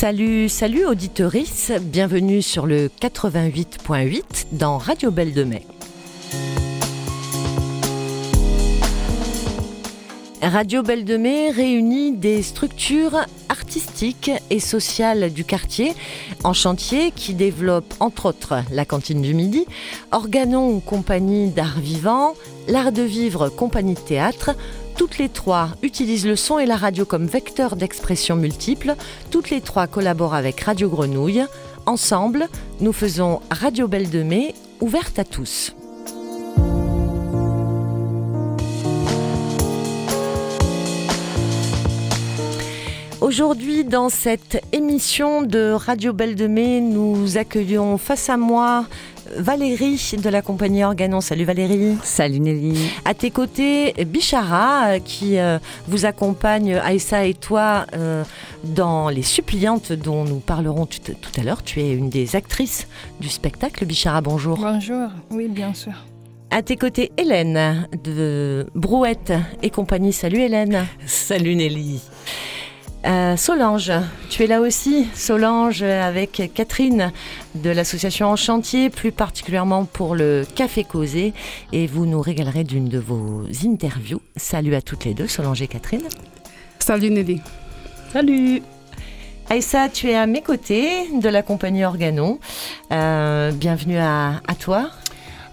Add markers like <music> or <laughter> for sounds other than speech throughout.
Salut, salut auditeurice, bienvenue sur le 88.8 dans Radio Belle de Mai. Radio Belle de Mai réunit des structures artistiques et sociales du quartier en chantier qui développent entre autres la cantine du midi, Organon compagnie d'art vivant, l'art de vivre compagnie de théâtre, toutes les trois utilisent le son et la radio comme vecteur d'expression multiples. Toutes les trois collaborent avec Radio Grenouille. Ensemble, nous faisons Radio Belle de Mai, ouverte à tous. Aujourd'hui, dans cette émission de Radio Belle de Mai, nous accueillons face à moi Valérie de la compagnie Organon. Salut Valérie. Salut Nelly. À tes côtés, Bichara euh, qui euh, vous accompagne, Aïssa et toi, euh, dans Les Suppliantes dont nous parlerons tout, tout à l'heure. Tu es une des actrices du spectacle. Bichara, bonjour. Bonjour, oui bien sûr. À tes côtés, Hélène de Brouette et compagnie. Salut Hélène. Salut Nelly. Euh, Solange, tu es là aussi, Solange, avec Catherine de l'association En Chantier, plus particulièrement pour le Café Causé, et vous nous régalerez d'une de vos interviews. Salut à toutes les deux, Solange et Catherine. Salut Nelly. Salut. Aïssa, tu es à mes côtés de la compagnie Organon. Euh, bienvenue à, à toi.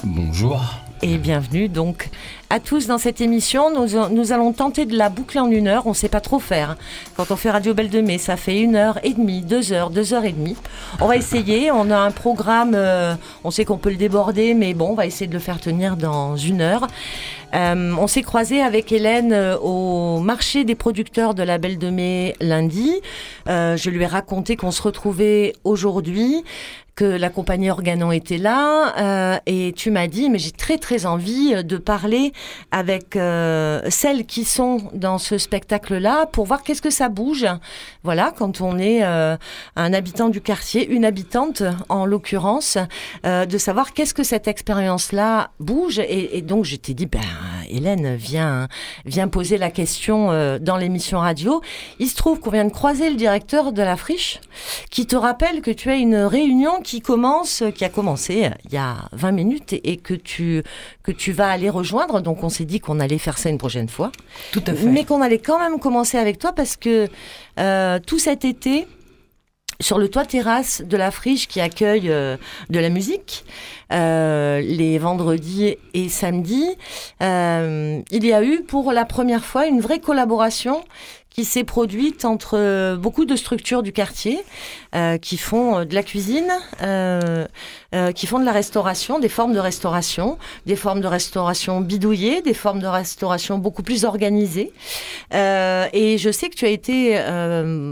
Bonjour. Et bienvenue donc à tous dans cette émission. Nous, allons tenter de la boucler en une heure. On ne sait pas trop faire. Quand on fait Radio Belle de Mai, ça fait une heure et demie, deux heures, deux heures et demie. On va essayer. On a un programme. Euh, on sait qu'on peut le déborder, mais bon, on va essayer de le faire tenir dans une heure. Euh, on s'est croisé avec Hélène euh, au marché des producteurs de la Belle de Mai lundi. Euh, je lui ai raconté qu'on se retrouvait aujourd'hui que la compagnie Organon était là. Et tu m'as dit mais j'ai très très envie de parler avec celles qui sont dans ce spectacle là pour voir qu'est-ce que ça bouge. Voilà quand on est un habitant du quartier une habitante en l'occurrence de savoir qu'est-ce que cette expérience là bouge. Et, et donc je t'ai dit ben Hélène vient vient poser la question euh, dans l'émission radio il se trouve qu'on vient de croiser le directeur de la friche qui te rappelle que tu as une réunion qui commence, qui a commencé il y a 20 minutes et, et que tu que tu vas aller rejoindre. Donc on s'est dit qu'on allait faire ça une prochaine fois. Tout à fait. Mais qu'on allait quand même commencer avec toi parce que euh, tout cet été, sur le toit terrasse de la friche qui accueille euh, de la musique, euh, les vendredis et samedis, euh, il y a eu pour la première fois une vraie collaboration qui s'est produite entre euh, beaucoup de structures du quartier euh, qui font euh, de la cuisine, euh, euh, qui font de la restauration, des formes de restauration, des formes de restauration bidouillées, des formes de restauration beaucoup plus organisées. Euh, et je sais que tu as été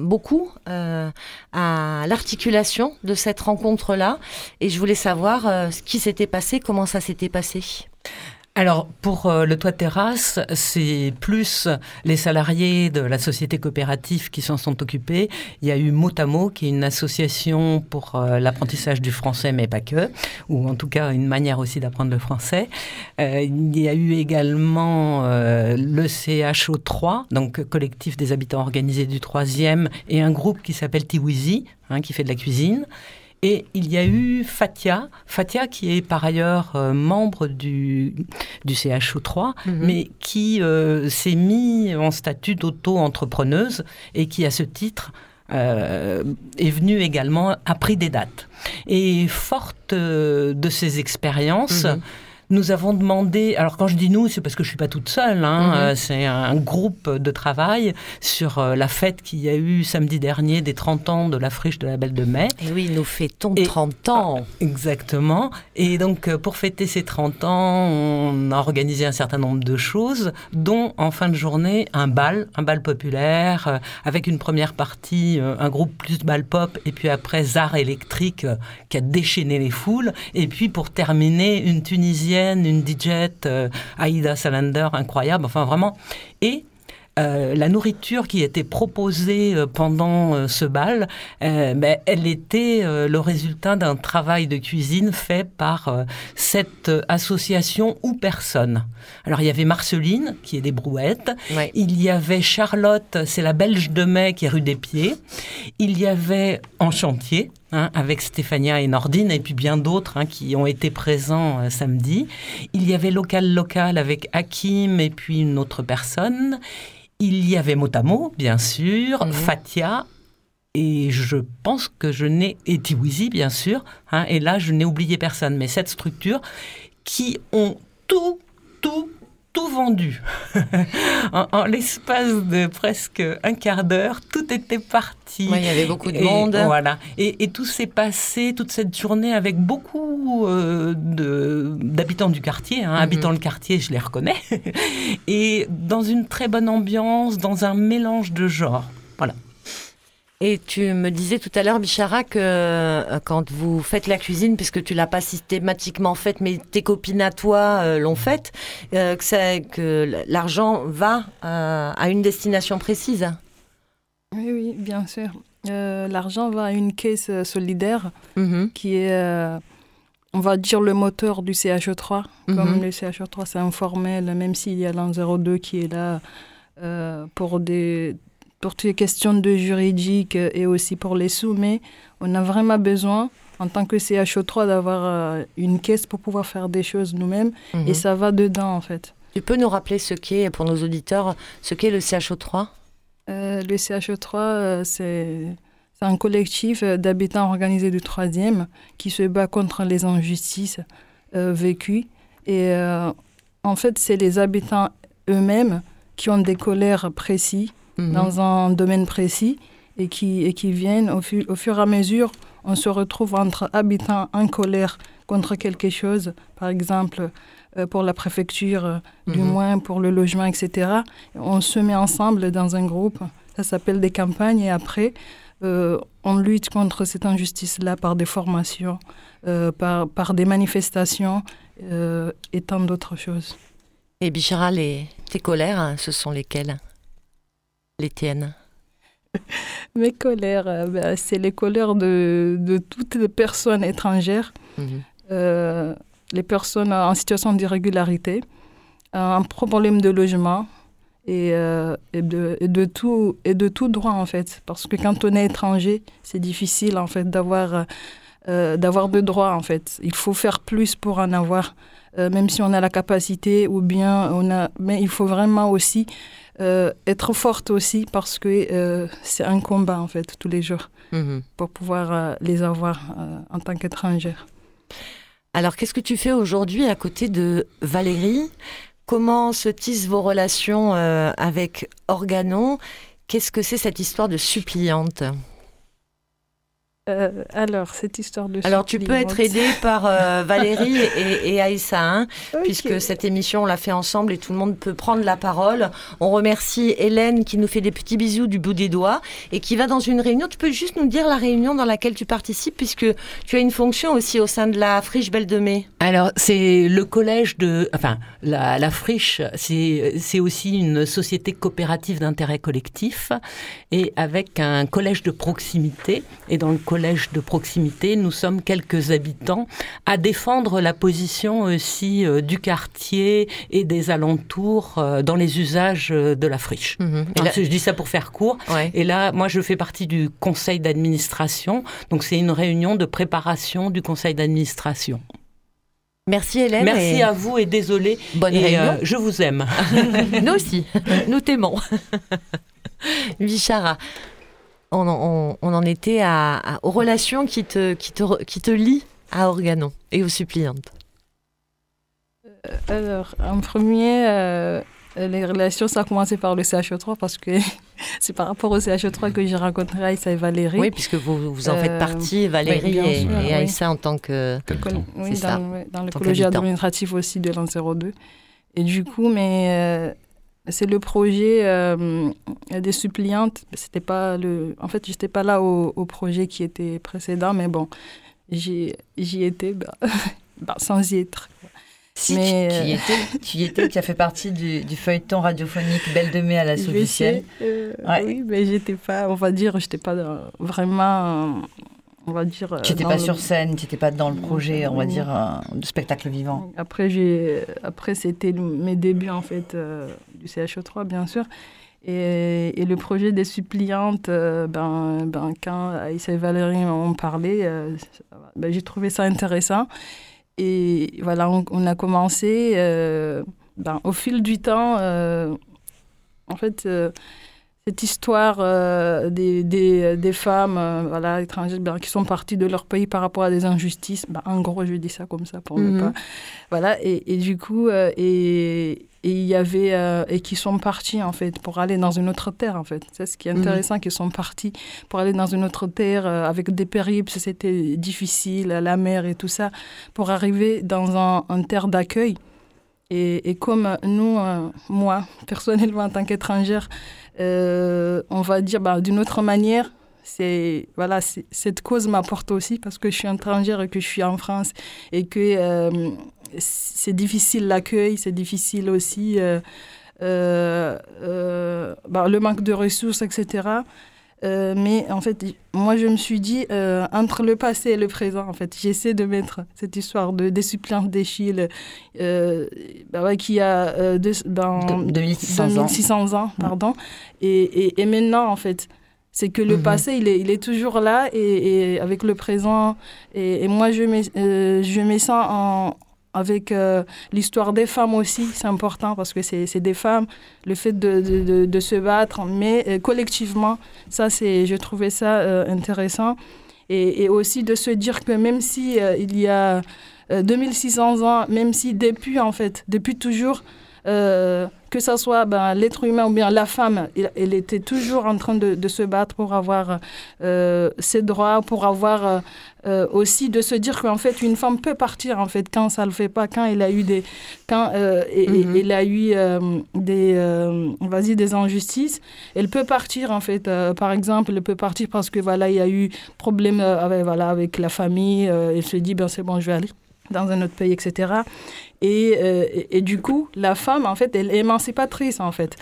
beaucoup à l'articulation de cette rencontre-là. Et je voulais savoir ce qui s'était passé, comment ça s'était passé. Alors, pour euh, le toit de terrasse, c'est plus les salariés de la société coopérative qui s'en sont occupés. Il y a eu Motamo, qui est une association pour euh, l'apprentissage du français, mais pas que, ou en tout cas une manière aussi d'apprendre le français. Euh, il y a eu également le CHO3, donc collectif des habitants organisés du troisième, et un groupe qui s'appelle Tiwizi, hein, qui fait de la cuisine. Et il y a eu Fatia, Fatia qui est par ailleurs euh, membre du, du CHO3, Mhm. mais qui euh, s'est mis en statut d'auto-entrepreneuse et qui, à ce titre, euh, est venue également, a pris des dates. Et forte de ces expériences, Mhm. Nous avons demandé, alors quand je dis nous, c'est parce que je suis pas toute seule, hein, Mhm. euh, c'est un groupe de travail sur euh, la fête qu'il y a eu samedi dernier des 30 ans de la friche de la Belle de Mai. Et oui, nous fêtons Et- 30 ans. Exactement. Et donc, euh, pour fêter ces 30 ans, on a organisé un certain nombre de choses, dont en fin de journée, un bal, un bal populaire, avec une première partie, un groupe plus bal pop, et puis après, Zar électrique qui a déchaîné les foules. Et puis, pour terminer, une Tunisienne, une DJ, euh, Aïda Salander, incroyable. Enfin, vraiment. Et euh, la nourriture qui était proposée euh, pendant euh, ce bal, ben, elle était le résultat d'un travail de cuisine fait par cette association ou personne. Alors il y avait Marceline qui est des brouettes, il y avait Charlotte, c'est la Belge de Mai qui est rue des Pieds, il y avait En Chantier, Hein, avec Stéphania et Nordine, et puis bien d'autres hein, qui ont été présents samedi. Il y avait Local Local avec Hakim et puis une autre personne. Il y avait Motamo, bien sûr, mhm. Fatia, et je pense que je n'ai. et Tiwizi, bien sûr, hein, et là, je n'ai oublié personne. Mais cette structure qui ont tout, tout, tout vendu. <laughs> en, l'espace de presque un quart d'heure, tout était parti. il y avait beaucoup de monde. Voilà. Et, tout s'est passé, toute cette journée, avec beaucoup euh, d'habitants du quartier. Hein. Mhm. Habitants le quartier, je les reconnais. <laughs> et dans une très bonne ambiance, dans un mélange de genres. Voilà. Et tu me disais tout à l'heure, Bichara, que euh, quand vous faites la cuisine, puisque tu l'as pas systématiquement faite, mais tes copines à toi euh, l'ont faite, euh, que, que l'argent va à une destination précise. Oui, oui, bien sûr. l'argent va à une caisse solidaire mhm. qui est, on va dire, le moteur du CHE3. Comme mhm. le CHE3, c'est informel, même s'il y a l'an 02 qui est là pour des pour toutes les questions de juridique et aussi pour les sous, mais on a vraiment besoin, en tant que CHO3, d'avoir euh, une caisse pour pouvoir faire des choses nous-mêmes, et mhm. ça va dedans, en fait. Tu peux nous rappeler ce qu'est, pour nos auditeurs, ce qu'est le CHO3 euh, Le CHO3, euh, c'est un collectif d'habitants organisés du troisième qui se bat contre les injustices vécues. Et en fait, c'est les habitants eux-mêmes qui ont des colères précis Mhm. dans un domaine précis et qui, et qui viennent au, au, fur et à mesure, on se retrouve entre habitants en colère contre quelque chose, par exemple euh, pour la préfecture, euh, du mhm. moins pour le logement, etc. On se met ensemble dans un groupe, ça s'appelle des campagnes, et après, euh, on lutte contre cette injustice-là par des formations, par, par des manifestations et tant d'autres choses. Et Bichara, les, tes colères, hein, ce sont lesquelles? Les tiennes <laughs> Mes colères, euh, bah, c'est les colères de, de, toutes les personnes étrangères, mhm. euh, les personnes en situation d'irrégularité, un problème de logement et, euh, et, de, et, de, tout, et de tout droit en fait. Parce que quand on est étranger, c'est difficile en fait d'avoir d'avoir de droits en fait. Il faut faire plus pour en avoir, même si on a la capacité ou bien on a... Mais il faut vraiment aussi euh, être forte aussi parce que euh, c'est un combat en fait tous les jours mhm. pour pouvoir euh, les avoir en tant qu'étrangère. Alors qu'est-ce que tu fais aujourd'hui à côté de Valérie? Comment se tissent vos relations avec Organon? Qu'est-ce que c'est cette histoire de suppliante? Euh, alors, cette histoire de... Alors, tu peux être aidé par euh, <laughs> Valérie et, et Aïssa, hein, puisque cette émission, on l'a fait ensemble et tout le monde peut prendre la parole. On remercie Hélène qui nous fait des petits bisous du bout des doigts et qui va dans une réunion. Tu peux juste nous dire la réunion dans laquelle tu participes, puisque tu as une fonction aussi au sein de la Friche Belle de Mai. Alors, c'est le collège de... Enfin, la, la Friche, c'est aussi une société coopérative d'intérêt collectif et avec un collège de proximité. Et dans le collège de proximité, nous sommes quelques habitants à défendre la position aussi euh, du quartier et des alentours euh, dans les usages euh, de la friche. Mhm. je dis ça pour faire court. Et là, moi, je fais partie du conseil d'administration. Donc, c'est une réunion de préparation du conseil d'administration. Merci Hélène. Merci à vous et désolé. Bonne réunion. je vous aime. <laughs> nous aussi, nous t'aimons. Vichara <laughs> on, en était à, aux relations qui te, qui, te, qui te lient à Organon et aux suppliantes euh, Alors, en premier, euh, les relations, ça a commencé par le CHE3 parce que <laughs> c'est par rapport au CHE3 que j'ai rencontré Aïssa et Valérie. Oui, puisque vous, vous en faites euh, partie, Valérie et, Aïssa en tant que. Oui, dans, dans l'écologie administrative aussi de l'an 02. Et du coup, mais c'est le projet euh, des suppliantes. C'était pas le. En fait, j'étais pas là au, projet qui était précédent, mais bon, j'y étais bah, <laughs> bah, sans y être. Si, Mais tu, y euh, étais, tu y étais, tu as fait partie du, feuilleton radiophonique Belle de Mai à la Soufficienne. Euh, Oui, mais j'étais pas, on va dire, j'étais pas vraiment, on va dire. Tu n'étais pas sur scène, tu n'étais pas dans le projet, on va dire, de spectacle vivant. Après, j'ai, après c'était mes débuts, en fait, du CHO3, bien sûr. Et, et, le projet des suppliantes, ben, ben, quand Aïssa et Valérie m'ont parlé, ben, j'ai trouvé ça intéressant. Et voilà, on, a commencé euh, ben, au fil du temps. Euh, en fait, euh, cette histoire des, des, des, femmes voilà, étrangères ben, qui sont parties de leur pays par rapport à des injustices, ben, en gros, je dis ça comme ça pour ne mhm. pas. Voilà, et, et du coup, et, et il y avait euh, et qui sont partis en fait pour aller dans une autre terre en fait c'est ce qui est mhm. intéressant qu'ils sont partis pour aller dans une autre terre euh, avec des périples c'était difficile la mer et tout ça pour arriver dans un, un terre d'accueil et, et, comme nous euh, moi <laughs> personnellement en tant qu'étrangère on va dire bah, d'une autre manière c'est voilà cette cause m'apporte aussi parce que je suis étrangère et que je suis en France et que c'est difficile l'accueil, c'est difficile aussi euh, euh, euh, bah, le manque de ressources, etc. mais en fait, moi, je me suis dit, entre le passé et le présent, en fait, j'essaie de mettre cette histoire de, des suppléants d'Echille bah, qui a deux, ben, 2600, ans. pardon. Et, et, et, maintenant, en fait, c'est que le mhm. passé, il est, il est toujours là et, et avec le présent. Et, moi, je mets, je mets ça en, avec euh, l'histoire des femmes aussi, c'est important parce que c'est des femmes, le fait de, de, se battre, mais euh, collectivement, ça, c'est, je trouvais ça euh, intéressant. Et, et, aussi de se dire que même si il y a 2600 ans, même si depuis, en fait, depuis toujours, que ce soit ben, l'être humain ou bien la femme, elle, était toujours en train de, de se battre pour avoir euh, ses droits, pour avoir euh, euh, aussi de se dire qu'en fait une femme peut partir en fait quand ça le fait pas, quand elle a eu des, quand et, mhm. a eu des, vas-y des injustices, elle peut partir en fait. par exemple, elle peut partir parce que voilà il y a eu problème avec voilà avec la famille, elle se dit ben c'est bon je vais aller dans un autre pays, etc. Euh, et, et, du coup, la femme, en fait, elle est émancipatrice, en fait.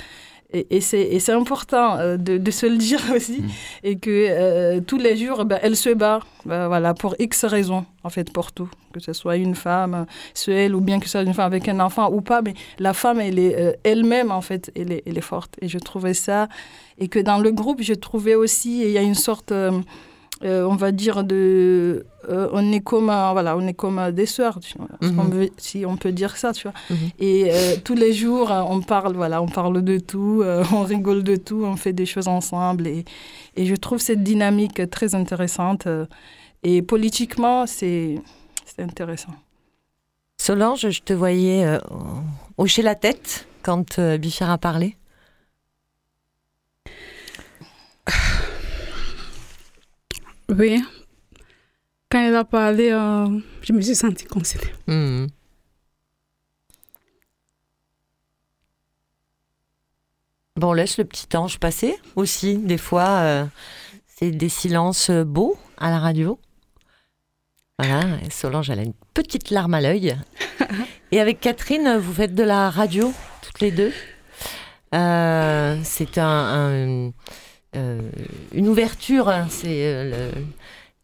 Et, et c'est important euh, de, de, se le dire <laughs> aussi. Mmh. Et que euh, tous les jours, ben, elle se bat ben, voilà, pour X raisons, en fait, pour tout. Que ce soit une femme seule ou bien que ce soit une femme avec un enfant ou pas. Mais la femme, elle est elle-même, en fait, elle est, elle est, forte. Et je trouvais ça. Et que dans le groupe, je trouvais aussi, il y a une sorte on va dire, de, euh, on est comme, voilà, on est comme des sœurs, mhm. si on peut dire ça, tu vois. Mhm. Et euh, tous les jours, on parle, voilà, on parle de tout, <laughs> on rigole de tout, on fait des choses ensemble. Et, et je trouve cette dynamique très intéressante. et politiquement, c'est intéressant. Solange, je te voyais hocher la tête quand Bichard a parlé. Oui. Quand elle a parlé, euh, je me suis sentie concernée. Hmm. Bon, on laisse le petit ange passer aussi. Des fois, euh, c'est des silences beaux à la radio. Voilà, Solange, elle a une petite larme à l'œil. Et avec Catherine, vous faites de la radio, toutes les deux. Euh, c'est un euh, une ouverture, hein, c'est euh,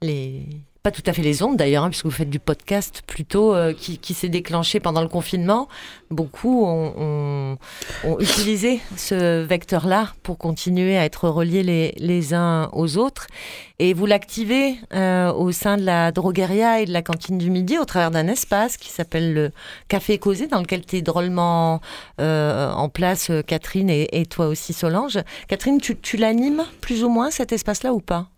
les pas tout à fait les ondes d'ailleurs, hein, puisque vous faites du podcast plutôt euh, qui, s'est déclenché pendant le confinement. Beaucoup ont, utilisé ce vecteur-là pour continuer à être reliés les, uns aux autres. Et vous l'activez euh, au sein de la drogueria et de la cantine du midi au travers d'un espace qui s'appelle le Café Causé, dans lequel tu es drôlement euh, en place, Catherine, et, toi aussi, Solange. Catherine, tu l'animes plus ou moins cet espace-là ou pas?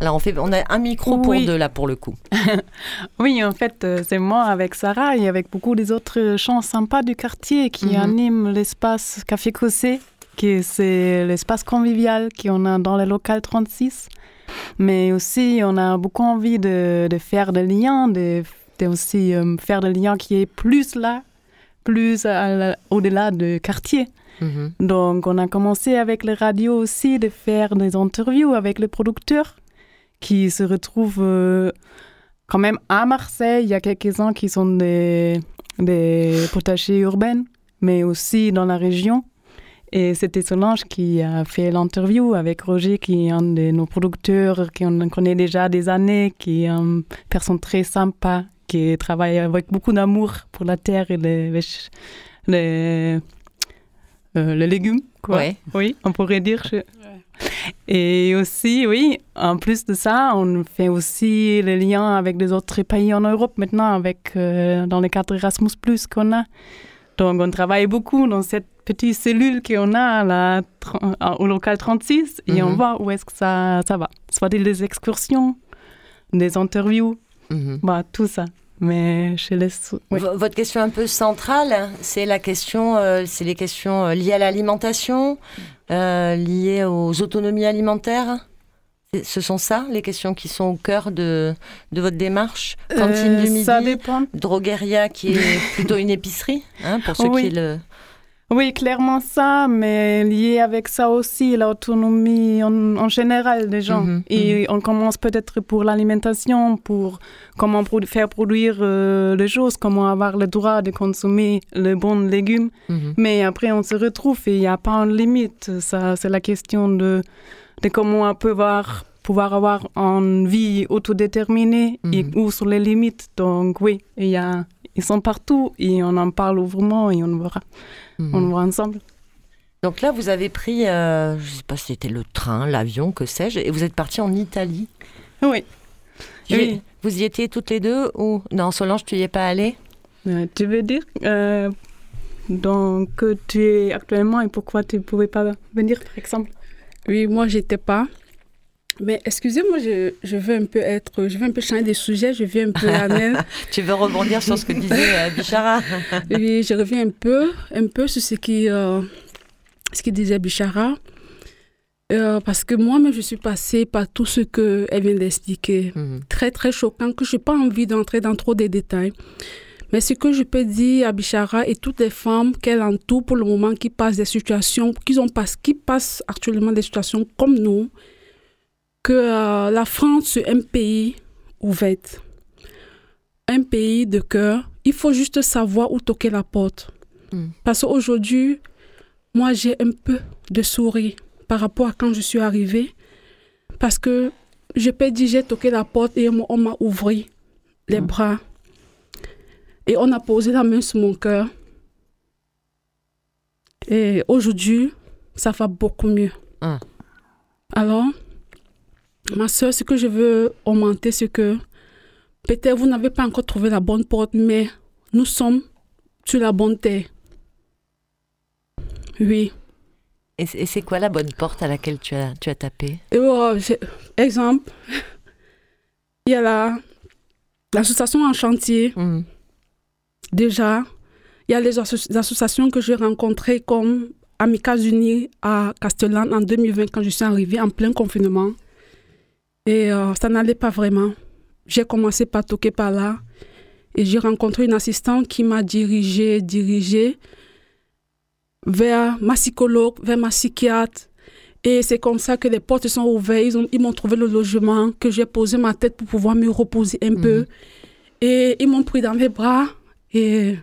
Alors on, fait, on a un micro pour deux là pour le coup. <laughs> oui, en fait, euh, c'est moi avec Sarah et avec beaucoup des autres gens sympas du quartier qui mhm. animent l'espace Café Cossé, qui c'est l'espace convivial qu'on a dans le local 36. Mais aussi, on a beaucoup envie de, de faire des liens, de, de aussi euh, faire des liens qui est plus là, plus au-delà du quartier. Mhm. Donc, on a commencé avec les radios aussi de faire des interviews avec les producteurs qui se retrouvent euh, quand même à Marseille, il y a quelques-uns qui sont des, des potagers urbains, mais aussi dans la région. Et c'était Solange qui a fait l'interview avec Roger, qui est un de nos producteurs, qu'on connaît déjà des années, qui est une personne très sympa, qui travaille avec beaucoup d'amour pour la terre et les, les, euh, les légumes. Quoi. Oui, on pourrait dire. Et aussi, oui, en plus de ça, on fait aussi les liens avec les autres pays en Europe maintenant, avec, euh, dans le cadre Erasmus, qu'on a. Donc, on travaille beaucoup dans cette petite cellule qu'on a là, au local 36 et on mhm. voit où est-ce que ça, ça va. Soit des excursions, des interviews, mhm. bah, tout ça. Mais je laisse. Votre question un peu centrale, c'est la question, euh, c'est les questions euh, liées à l'alimentation, euh, liées aux autonomies alimentaires? Ce sont ça les questions qui sont au cœur de, de votre démarche? Cantine du midi, ça dépend. Drogueria qui est plutôt une épicerie, hein, pour <laughs> ceux qui le oui, clairement ça, mais lié avec ça aussi l'autonomie en, général des gens. Mhm, et mhm. on commence peut-être pour l'alimentation, pour comment faire produire euh, les choses, comment avoir le droit de consommer les bons légumes. Mhm. Mais après, on se retrouve et il n'y a pas une limite. Ça, c'est la question de, de comment on peut voir pouvoir avoir une vie autodéterminée et où sont les limites. Donc oui, il y a, ils sont partout et on en parle ouvertement et on verra. Mhm. On voit ensemble. Donc là, vous avez pris, euh, je ne sais pas si c'était le train, l'avion, que sais-je, et vous êtes parti en Italie. Oui. Vous y étiez toutes les deux ou non Solange, tu n'y es pas allée? Euh, Tu veux dire euh, donc tu es actuellement et pourquoi tu ne pouvais pas venir, par exemple? Oui, moi j'étais pas. Mais excusez-moi, je, je, veux un peu être, je veux un peu changer de sujet, je viens un peu à <laughs> tu veux rebondir sur ce que disait euh, Bichara? <laughs> Oui, je reviens un peu, un peu sur ce qui, euh, ce qui disait Bichara. Euh, parce que moi-même, je suis passée par tout ce qu'elle vient d'expliquer. Mhm. Très, très choquant, que je n'ai pas envie d'entrer dans trop de détails. Mais ce que je peux dire à Bichara et toutes les femmes qu'elle entoure pour le moment qui passent des situations, qui, ont qui passent actuellement des situations comme nous, que euh, la France est un pays ouvert, un pays de cœur. Il faut juste savoir où toquer la porte. Hmm. Parce qu'aujourd'hui, moi, j'ai un peu de sourire par rapport à quand je suis arrivée. Parce que je peux dire, j'ai toqué la porte et on m'a ouvert les hmm. bras. Et on a posé la main sur mon cœur. Et aujourd'hui, ça va beaucoup mieux. Ah. Alors, Ma soeur, ce que je veux augmenter, c'est que peut-être vous n'avez pas encore trouvé la bonne porte, mais nous sommes sur la bonne terre. Oui. Et c'est quoi la bonne porte à laquelle tu as, tu as tapé? Oh, Exemple, <laughs> il y a l'association en chantier. Mmh. Déjà, il y a les, associations que j'ai rencontrées comme Amicas Unis à Castellane en 2020 quand je suis arrivée en plein confinement. Et euh, ça n'allait pas vraiment. J'ai commencé par toquer par là. Et j'ai rencontré une assistante qui m'a dirigée, dirigée vers ma psychologue, vers ma psychiatre. Et c'est comme ça que les portes sont ouvertes. Ils, m'ont trouvé le logement, que j'ai posé ma tête pour pouvoir me reposer un peu. Mhm. Et ils m'ont pris dans les bras. Et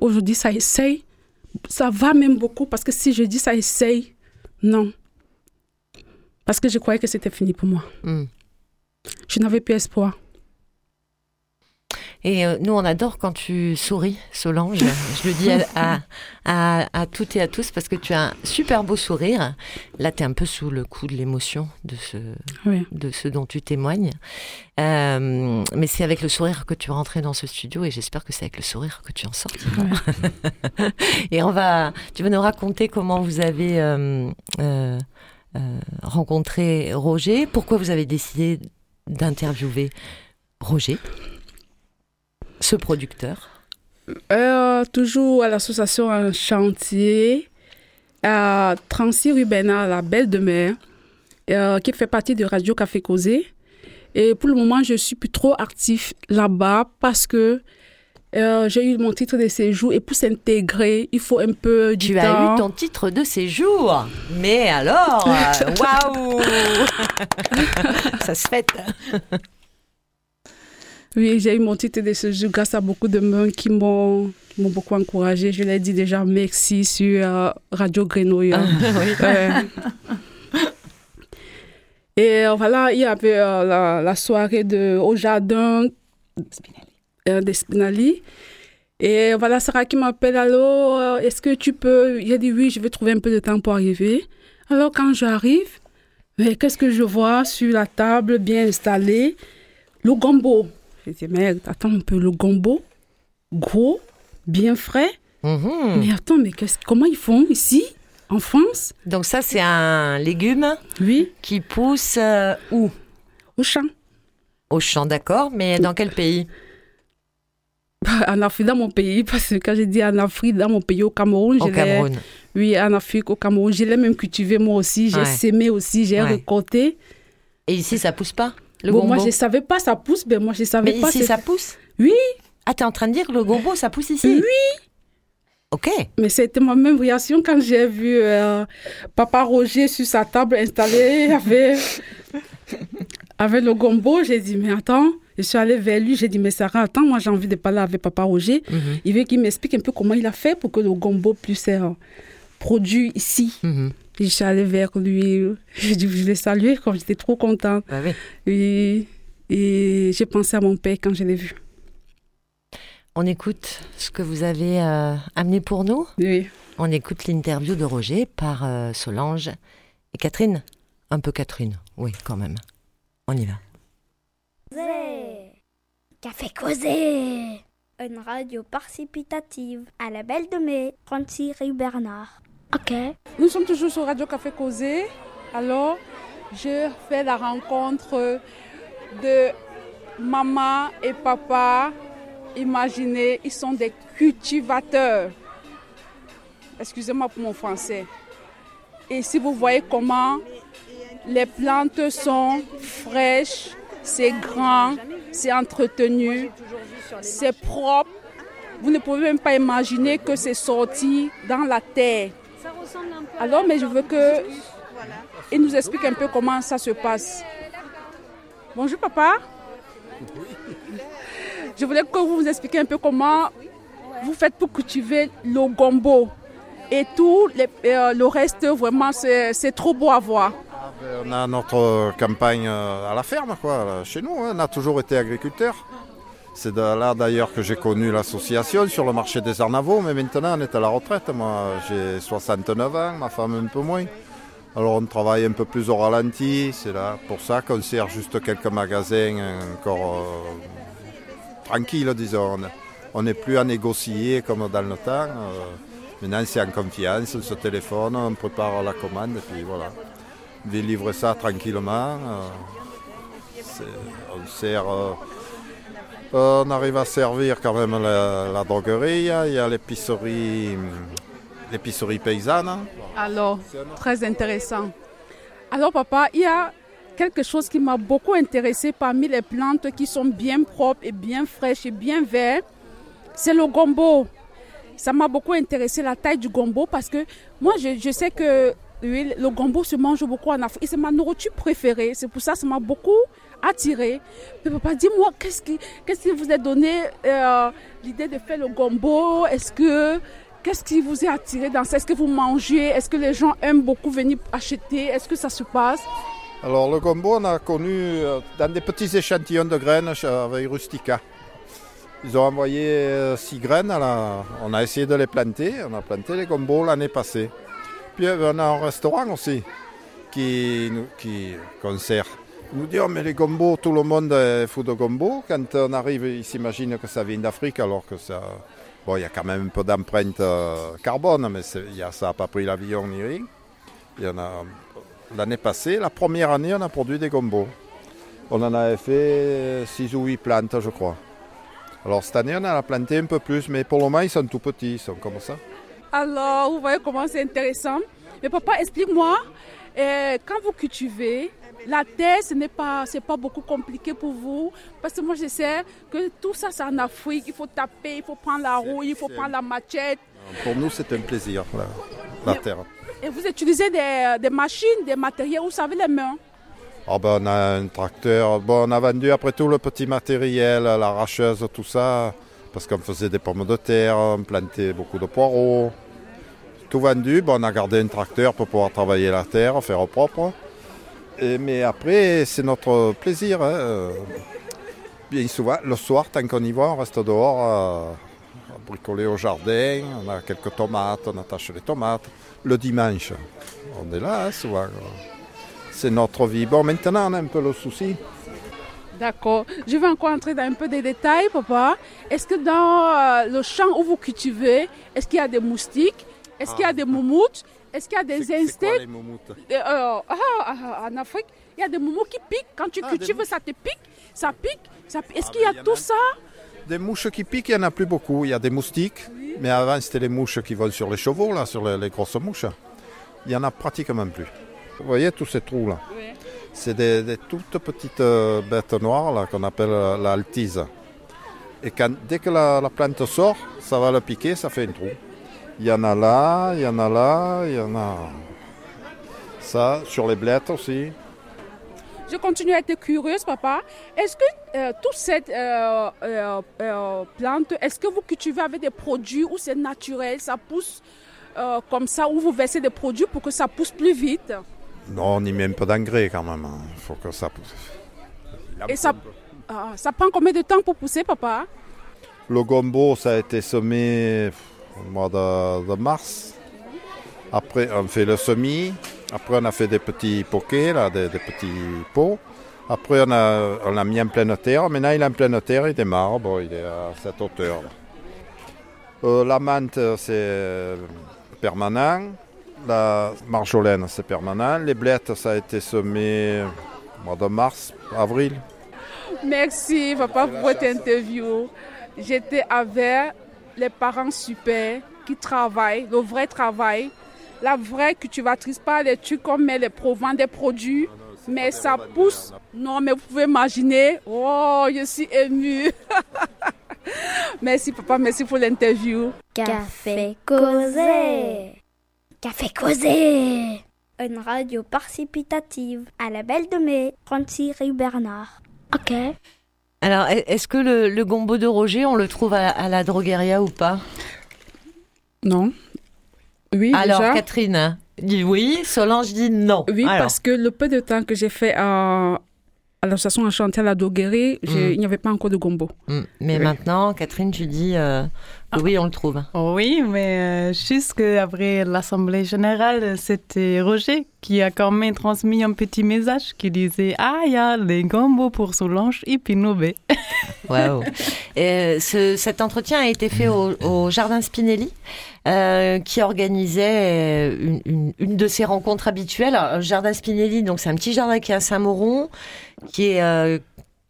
aujourd'hui, ça essaye. Ça va même beaucoup parce que si je dis ça essaye, non. Parce que je croyais que c'était fini pour moi. Hmm. Je n'avais plus espoir. Et euh, nous, on adore quand tu souris, Solange. Je le dis à, <laughs> à, toutes et à tous parce que tu as un super beau sourire. Là, tu es un peu sous le coup de l'émotion de ce, de ce dont tu témoignes. Euh, mais c'est avec le sourire que tu rentré dans ce studio et j'espère que c'est avec le sourire que tu en sortiras. <laughs> et on va, tu vas nous raconter comment vous avez euh, rencontré Roger. Pourquoi vous avez décidé d'interviewer Roger, ce producteur? Euh, Toujours à l'association Un Chantier, à Transi Rubena, la Belle de Mer, euh, qui fait partie de Radio Café Causé. Et pour le moment, je suis plus trop actif là-bas parce que euh, j'ai eu mon titre de séjour et pour s'intégrer, il faut un peu du tu temps. Tu as eu ton titre de séjour. Mais alors, euh, <laughs> waouh. Ça se fête. Oui, j'ai eu mon titre de séjour grâce à beaucoup de mains qui m'ont beaucoup encouragé. Je l'ai dit déjà merci sur euh, Radio Grenouille. Ah, Et euh, voilà, il y avait euh, la, soirée de, au jardin de Spinali. Et voilà, Sarah qui m'appelle, alors, est-ce que tu peux... Il a dit oui, je vais trouver un peu de temps pour arriver. Alors quand j'arrive, mais qu'est-ce que je vois sur la table bien installée? Le gombo. Je dis, mais attends un peu, le gombo, gros, bien frais. Mhm. Mais attends, mais comment ils font ici, en France? Donc ça, c'est un légume oui. qui pousse euh, où? Au champ. Au champ, d'accord. Mais dans quel pays? <laughs> En Afrique, dans mon pays, parce que quand j'ai dit en Afrique, dans mon pays, au Cameroun, au Cameroun. Oui, en Afrique, au Cameroun. Je l'ai même cultivé moi aussi. J'ai sémé aussi, j'ai récolté. Et ici, ça pousse pas le bon, Moi, je ne savais pas, ça pousse. Mais moi, je savais mais pas. ici, ça pousse? Oui. Ah, tu es en train de dire que le gombo, ça pousse ici? Oui. Ok. Mais c'était ma même réaction quand j'ai vu euh, Papa Roger sur sa table installée <laughs> avec, avec le gombo. J'ai dit, mais attends. Je suis allée vers lui, j'ai dit, mais Sarah, attends, moi j'ai envie de parler avec Papa Roger. Mhm. Il veut qu'il m'explique un peu comment il a fait pour que le gombo puisse être produit ici. Mhm. Je suis allée vers lui, je l'ai salué comme j'étais trop contente. Ah oui. Et, et j'ai pensé à mon père quand je l'ai vu. On écoute ce que vous avez euh, amené pour nous. Oui. On écoute l'interview de Roger par euh, Solange et Catherine. Un peu Catherine, oui, quand même. On y va. Café causé Une radio participative à la Belle de Mai, 36 rue Bernard. Ok. Nous sommes toujours sur Radio Café Causé. Alors, je fais la rencontre de maman et papa. Imaginez, ils sont des cultivateurs. Excusez-moi pour mon français. Et si vous voyez comment les plantes sont fraîches, c'est grand, c'est entretenu, c'est propre. Vous ne pouvez même pas imaginer que c'est sorti dans la terre. Alors, mais je veux que il nous explique un peu comment ça se passe. Bonjour papa. Je voulais que vous nous expliquiez un peu comment vous faites pour cultiver le gombo. Et tout euh, le reste, vraiment, c'est trop beau à voir. On a notre campagne euh, à la ferme, quoi, chez nous. Hein. On a toujours été agriculteurs. C'est là d'ailleurs que j'ai connu l'association sur le marché des Arnavaux, mais maintenant on est à la retraite. Moi j'ai 69 ans, ma femme un peu moins. Alors on travaille un peu plus au ralenti, c'est là pour ça qu'on sert juste quelques magasins encore euh, tranquilles, disons. On n'est plus à négocier comme dans le temps. Euh, maintenant c'est en confiance, on se téléphone, on prépare la commande et puis voilà de livrer ça tranquillement. Euh. Euh, on arrive à servir quand même la, droguerie, il y a l'épicerie, l'épicerie paysanne. Alors, très intéressant. Alors papa, il y a quelque chose qui m'a beaucoup intéressé parmi les plantes qui sont bien propres et bien fraîches et bien vertes. C'est le gombo. Ça m'a beaucoup intéressé la taille du gombo parce que moi je sais que le gombo se mange beaucoup en Afrique c'est ma nourriture préférée. C'est pour ça que ça m'a beaucoup attiré. Papa, dis-moi, qu'est-ce qui, qui vous a donné euh, l'idée de faire le gombo? Est-ce que Qu'est-ce qui vous a attiré dans ça? Est-ce que vous mangez? Est-ce que les gens aiment beaucoup venir acheter? Est-ce que ça se passe? Alors le gombo, on a connu euh, dans des petits échantillons de graines avec Rustica. Ils ont envoyé euh, six graines, on a essayé de les planter. On a planté les gombos l'année passée. Puis on a un restaurant aussi qui, qui concert. Nous dit oh, mais les gombos, tout le monde fout de gombo. Quand on arrive, ils s'imaginent que ça vient d'Afrique alors que ça. Bon, il y a quand même un peu d'empreinte euh, carbone, mais a, ça n'a pas pris l'avion ni rien. Il y en a. L'année passée, la première année, on a produit des gombos. On en avait fait 6 ou 8 plantes, je crois. Alors cette année, on en a planté un peu plus, mais pour le moment, ils sont tout petits, ils sont comme ça. Alors, vous voyez comment c'est intéressant. Mais papa, explique-moi, euh, quand vous cultivez, la terre, ce n'est pas, c'est pas beaucoup compliqué pour vous. Parce que moi, je sais que tout ça, c'est en Afrique. Il faut taper, il faut prendre la roue, il faut prendre la machette. Pour nous, c'est un plaisir, la, terre. Et vous utilisez des, des, machines, des matériaux, vous savez, les mains Oh ben, on a un tracteur. Bon, on a vendu après tout le petit matériel, l'arracheuse, tout ça, parce qu'on faisait des pommes de terre, on plantait beaucoup de poireaux. Tout vendu. Bon, on a gardé un tracteur pour pouvoir travailler la terre, faire au propre. Et, mais après, c'est notre plaisir. hein. Bien souvent, le soir, tant qu'on y va, on reste dehors à, à bricoler au jardin. On a quelques tomates, on attache les tomates. Le dimanche, on est là hein, souvent. C'est notre vie. Bon, maintenant, on a un peu le souci. D'accord. Je vais encore entrer dans un peu des détails, papa. Est-ce que dans euh, le champ où vous cultivez, est-ce qu'il y a des moustiques? Est-ce qu'il y a des moumoutes? Est-ce qu'il y a des insectes? les moumoutes? Euh, euh, ah, ah, En Afrique, il y a des moumous qui piquent. Quand tu Ah, cultives, ça te pique. Ça pique. Ça... Est-ce Ah, qu'il y a ben, y en tout a. ça? Des mouches qui piquent, il n'y en a plus beaucoup. Il y a des moustiques. Mais avant, c'était les mouches qui volent sur les chevaux, là, sur les, les grosses mouches. Il n'y en a pratiquement plus. Vous voyez tous ces trous-là C'est des, toutes petites euh, bêtes noires qu'on appelle euh, la altise. Et quand, dès que la, la plante sort, ça va le piquer, ça fait un trou. Il y en a là, il y en a là, il y en a... Ça, sur les blettes aussi. Je continue à être curieuse, papa. Est-ce que euh, toute cette plante, est-ce que vous cultivez avec des produits ou c'est naturel, ça pousse comme ça, ou vous versez des produits pour que ça pousse plus vite? Non, on y met un peu d'engrais quand même. Il faut que ça pousse. Et ça, ah, ça prend combien de temps pour pousser, papa? Le gombo, ça a été semé au mois de, de mars. Après, on fait le semis. Après, on a fait des petits poquets, là, des, des petits pots. Après, on a, on mis en pleine terre. Maintenant, il est en pleine terre, il démarre. Bon, il est à cette hauteur. Euh, la menthe, c'est permanent. La marjolaine, c'est permanent. Les blettes, ça a été semé au mois de mars, avril. Merci, papa, pour votre interview. J'étais avec les parents super qui travaillent, le vrai travail. La vraie cultivatrice, pas les trucs comme mais les provents des produits. Mais ça pousse. Non, mais vous pouvez imaginer. Oh, je suis émue. <laughs> merci, papa, merci pour l'interview. Café causé. Café causé. Une radio participative à la Belle de Mai, 36 rue Bernard. Ok. Alors, est- est-ce que le, le gombo de Roger, on le trouve à, à la drogueria ou pas? Non. Oui, Alors, déjà. Catherine dit oui, Solange dit non. Oui, Alors, parce que le peu de temps que j'ai fait à, à l'association Enchanté à la Doguerie, j'ai- Mm. il n'y avait pas encore de gombo. Hmm, Mais Oui. maintenant, Catherine, tu dis euh, <laughs> oui, on le trouve. Oui, mais euh, juste après l'Assemblée générale, c'était Roger qui a quand même transmis un petit message qui disait Ah, il y a les gombo pour Solange et Pinobé. <laughs> Waouh. Et ce- cet entretien a été fait au, au Jardin Spinelli, euh, qui organisait euh, une, une- une de ses rencontres habituelles. Alors, le Jardin Spinelli, donc c'est un petit jardin qui est à Saint-Mauron, qui est euh,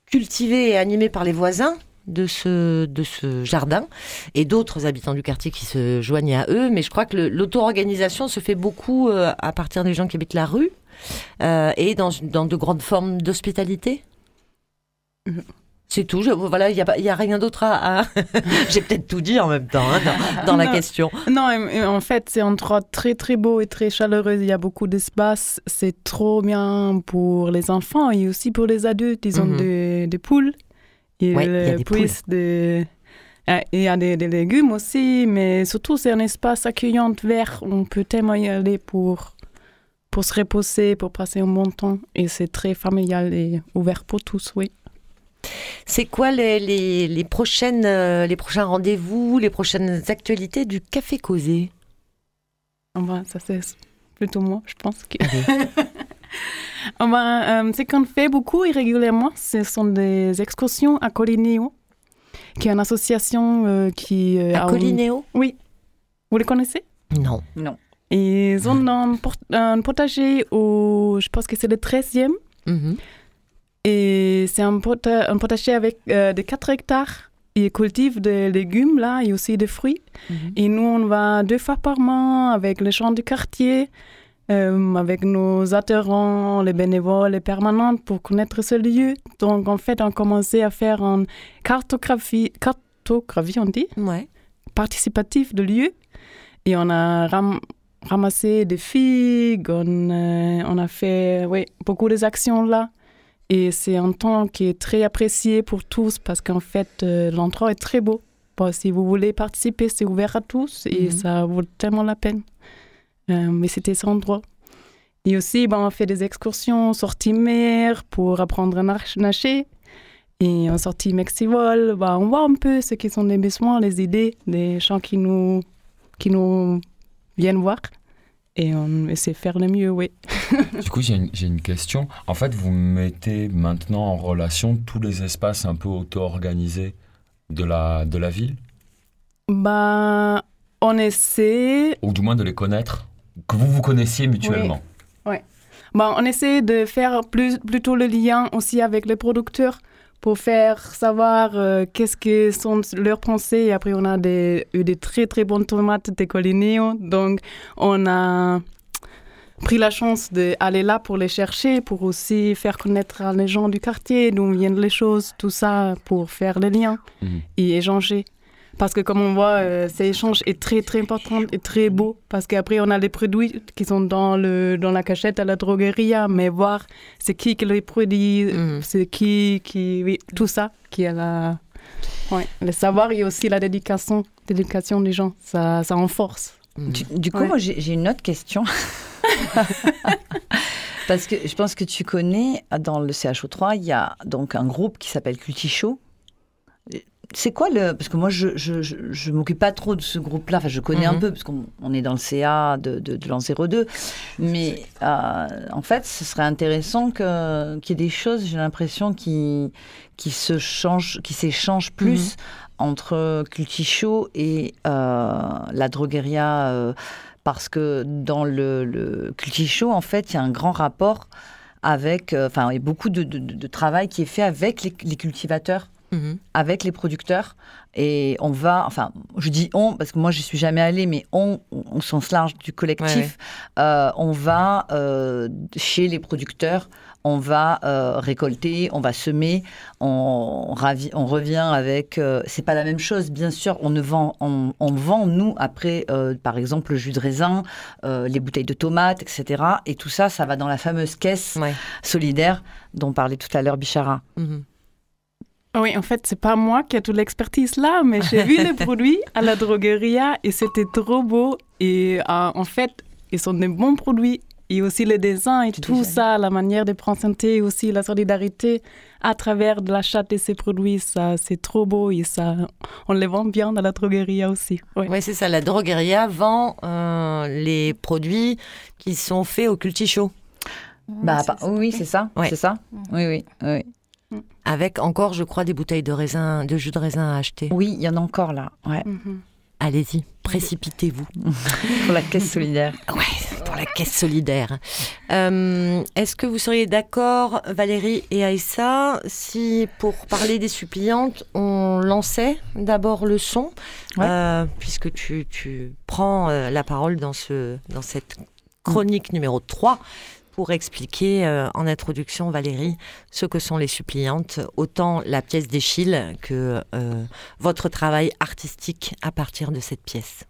cultivé et animé par les voisins de ce, de ce jardin et d'autres habitants du quartier qui se joignent à eux. Mais je crois que l'auto-organisation se fait beaucoup euh, à partir des gens qui habitent la rue euh, et dans, dans de grandes formes d'hospitalité. C'est tout. Je, voilà, il n'y a, a rien d'autre à. à- <laughs> J'ai peut-être tout dit en même temps hein, dans, dans la Non. question. Non, en fait, c'est un endroit très très beau et très chaleureux. Il y a beaucoup d'espace. C'est trop bien pour les enfants et aussi pour les adultes. Ils ont Mhm. des, des poules. Ouais, il y a des Ah, Il y a des, des légumes aussi, mais surtout c'est un espace accueillant, vert. On peut tellement y aller pour, pour se reposer, pour passer un bon temps. Et c'est très familial et ouvert pour tous, oui. C'est quoi les, les, les prochaines, euh, les prochains rendez-vous, les prochaines actualités du Café Causé? Enfin, ça c'est plutôt moi, je pense. Que... <laughs> <laughs> Enfin, euh, ce qu'on fait beaucoup et régulièrement, ce sont des excursions à Colineo, qui est une association euh, qui... euh, À Colinéo Oui. Vous les connaissez? Non. Ils ont un, port- un potager au... Je pense que c'est le 13e. Mhm. Et c'est un, pota- un potager avec euh, de 4 hectares. Ils cultivent des légumes là et aussi des fruits. Mhm. Et nous, on va deux fois par mois avec les gens du quartier, euh, avec nos adhérents, les bénévoles, les permanentes pour connaître ce lieu. Donc, en fait, on a commencé à faire une cartographie, cartographie on dit, Ouais. participative de lieu. Et on a ram- ramassé des figues, on, euh, on a fait oui, beaucoup des actions là. Et c'est un temps qui est très apprécié pour tous parce qu'en fait, euh, l'endroit est très beau. Bon, si vous voulez participer, c'est ouvert à tous et Mhm. ça vaut tellement la peine. Euh, mais c'était cet endroit. Et aussi, ben, on fait des excursions, sorties mer pour apprendre à nager. Et en sortie Mexivol, ben, on voit un peu ce qui sont les besoins, les idées des gens qui nous, qui nous viennent voir. Et on essaie de faire le mieux, oui. <laughs> Du coup, j'ai une, une question. En fait, vous mettez maintenant en relation tous les espaces un peu auto-organisés de la, de la ville, Ben, on essaie ou du moins de les connaître, que vous vous connaissiez mutuellement. Ben, on essaie de faire plus, plutôt le lien aussi avec les producteurs pour faire savoir euh, qu'est-ce que sont leurs pensées. Et après, on a des, eu des très très bonnes tomates de Colineo. Donc, on a pris la chance d'aller là pour les chercher, pour aussi faire connaître à les gens du quartier d'où viennent les choses, tout ça, pour faire les liens Mhm. et échanger. Parce que comme on voit, euh, cet échange est très très important et très beau. Parce qu'après, on a les produits qui sont dans, le, dans la cachette à la droguerie, mais voir c'est qui qui les produit, Mhm. c'est qui, qui, oui, tout ça, qui a la, ouais, le savoir et aussi la dédication, dédication des gens, ça, ça renforce. Mhm. Du, du coup, Ouais. moi, j'ai une autre question. <laughs> Parce que je pense que tu connais, dans le CHO3, il y a donc un groupe qui s'appelle Cultichot. C'est quoi le... Parce que moi, je je, je, je m'occupe pas trop de ce groupe-là. Enfin, je connais un Mhm. peu, parce qu'on on est dans le CA de, de, de l'an 02. Mais euh, en fait, ce serait intéressant que- qu'il y ait des choses, j'ai l'impression, qui, qui se changent, qui s'échangent plus entre Cultichot et euh, la drogueria. euh, parce que dans le, le Cultichot, en fait, il y a un grand rapport avec... Enfin, il y a beaucoup de, de- de- de travail qui est fait avec les, les cultivateurs Mhm. avec les producteurs et on va, enfin, je dis on parce que moi je suis jamais allée, mais on, au sens large du collectif, euh, on va euh, chez les producteurs, on va euh, récolter, on va semer, on, ravi- on revient avec. c'est pas la même chose, bien sûr. On ne vend, on, on vend nous après, par exemple, le jus de raisin, les bouteilles de tomates, etc. Et tout ça, ça va dans la fameuse caisse Ouais. solidaire dont parlait tout à l'heure Bichara. Mhm. Oui, en fait, c'est pas moi qui ai toute l'expertise là, mais j'ai vu les <laughs> produits à la droguerie et c'était trop beau. Et euh, en fait, ils sont des bons produits. Et aussi le design et tout ça, la manière de présenter aussi la solidarité à travers l'achat de ces produits, ça c'est trop beau et ça, on les vend bien dans la droguerie aussi. Ouais, c'est ça. La drogueria vend euh, les produits qui sont faits au cultichot. Bah, bah, oui, c'est ça, Ouais. c'est ça. Oui, oui, oui. Avec encore, je crois, des bouteilles de raisin, de jus de raisin à acheter. Oui, il y en a encore là, ouais, Mhm. Allez-y, précipitez-vous. <laughs> pour la caisse solidaire. Ouais, pour la caisse solidaire. Euh, Est-ce que vous seriez d'accord, Valérie et Aïssa, si pour parler des suppliantes, on lançait d'abord le son, Ouais. euh, puisque tu, tu prends euh, la parole dans, ce, dans cette chronique numéro 3 pour expliquer euh, en introduction, Valérie, ce que sont les suppliantes, autant la pièce d'Échille que euh, votre travail artistique à partir de cette pièce.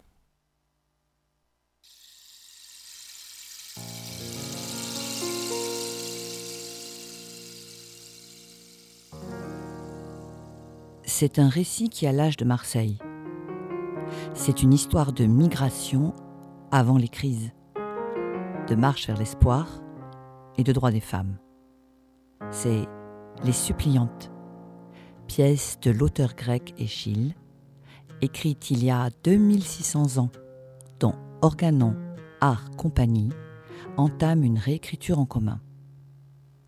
C'est un récit qui a l'âge de Marseille. C'est une histoire de migration avant les crises, de marche vers l'espoir et de droits des femmes. C'est Les Suppliantes, pièce de l'auteur grec Échille, écrite il y a 2600 ans, dont Organon Art Compagnie entame une réécriture en commun.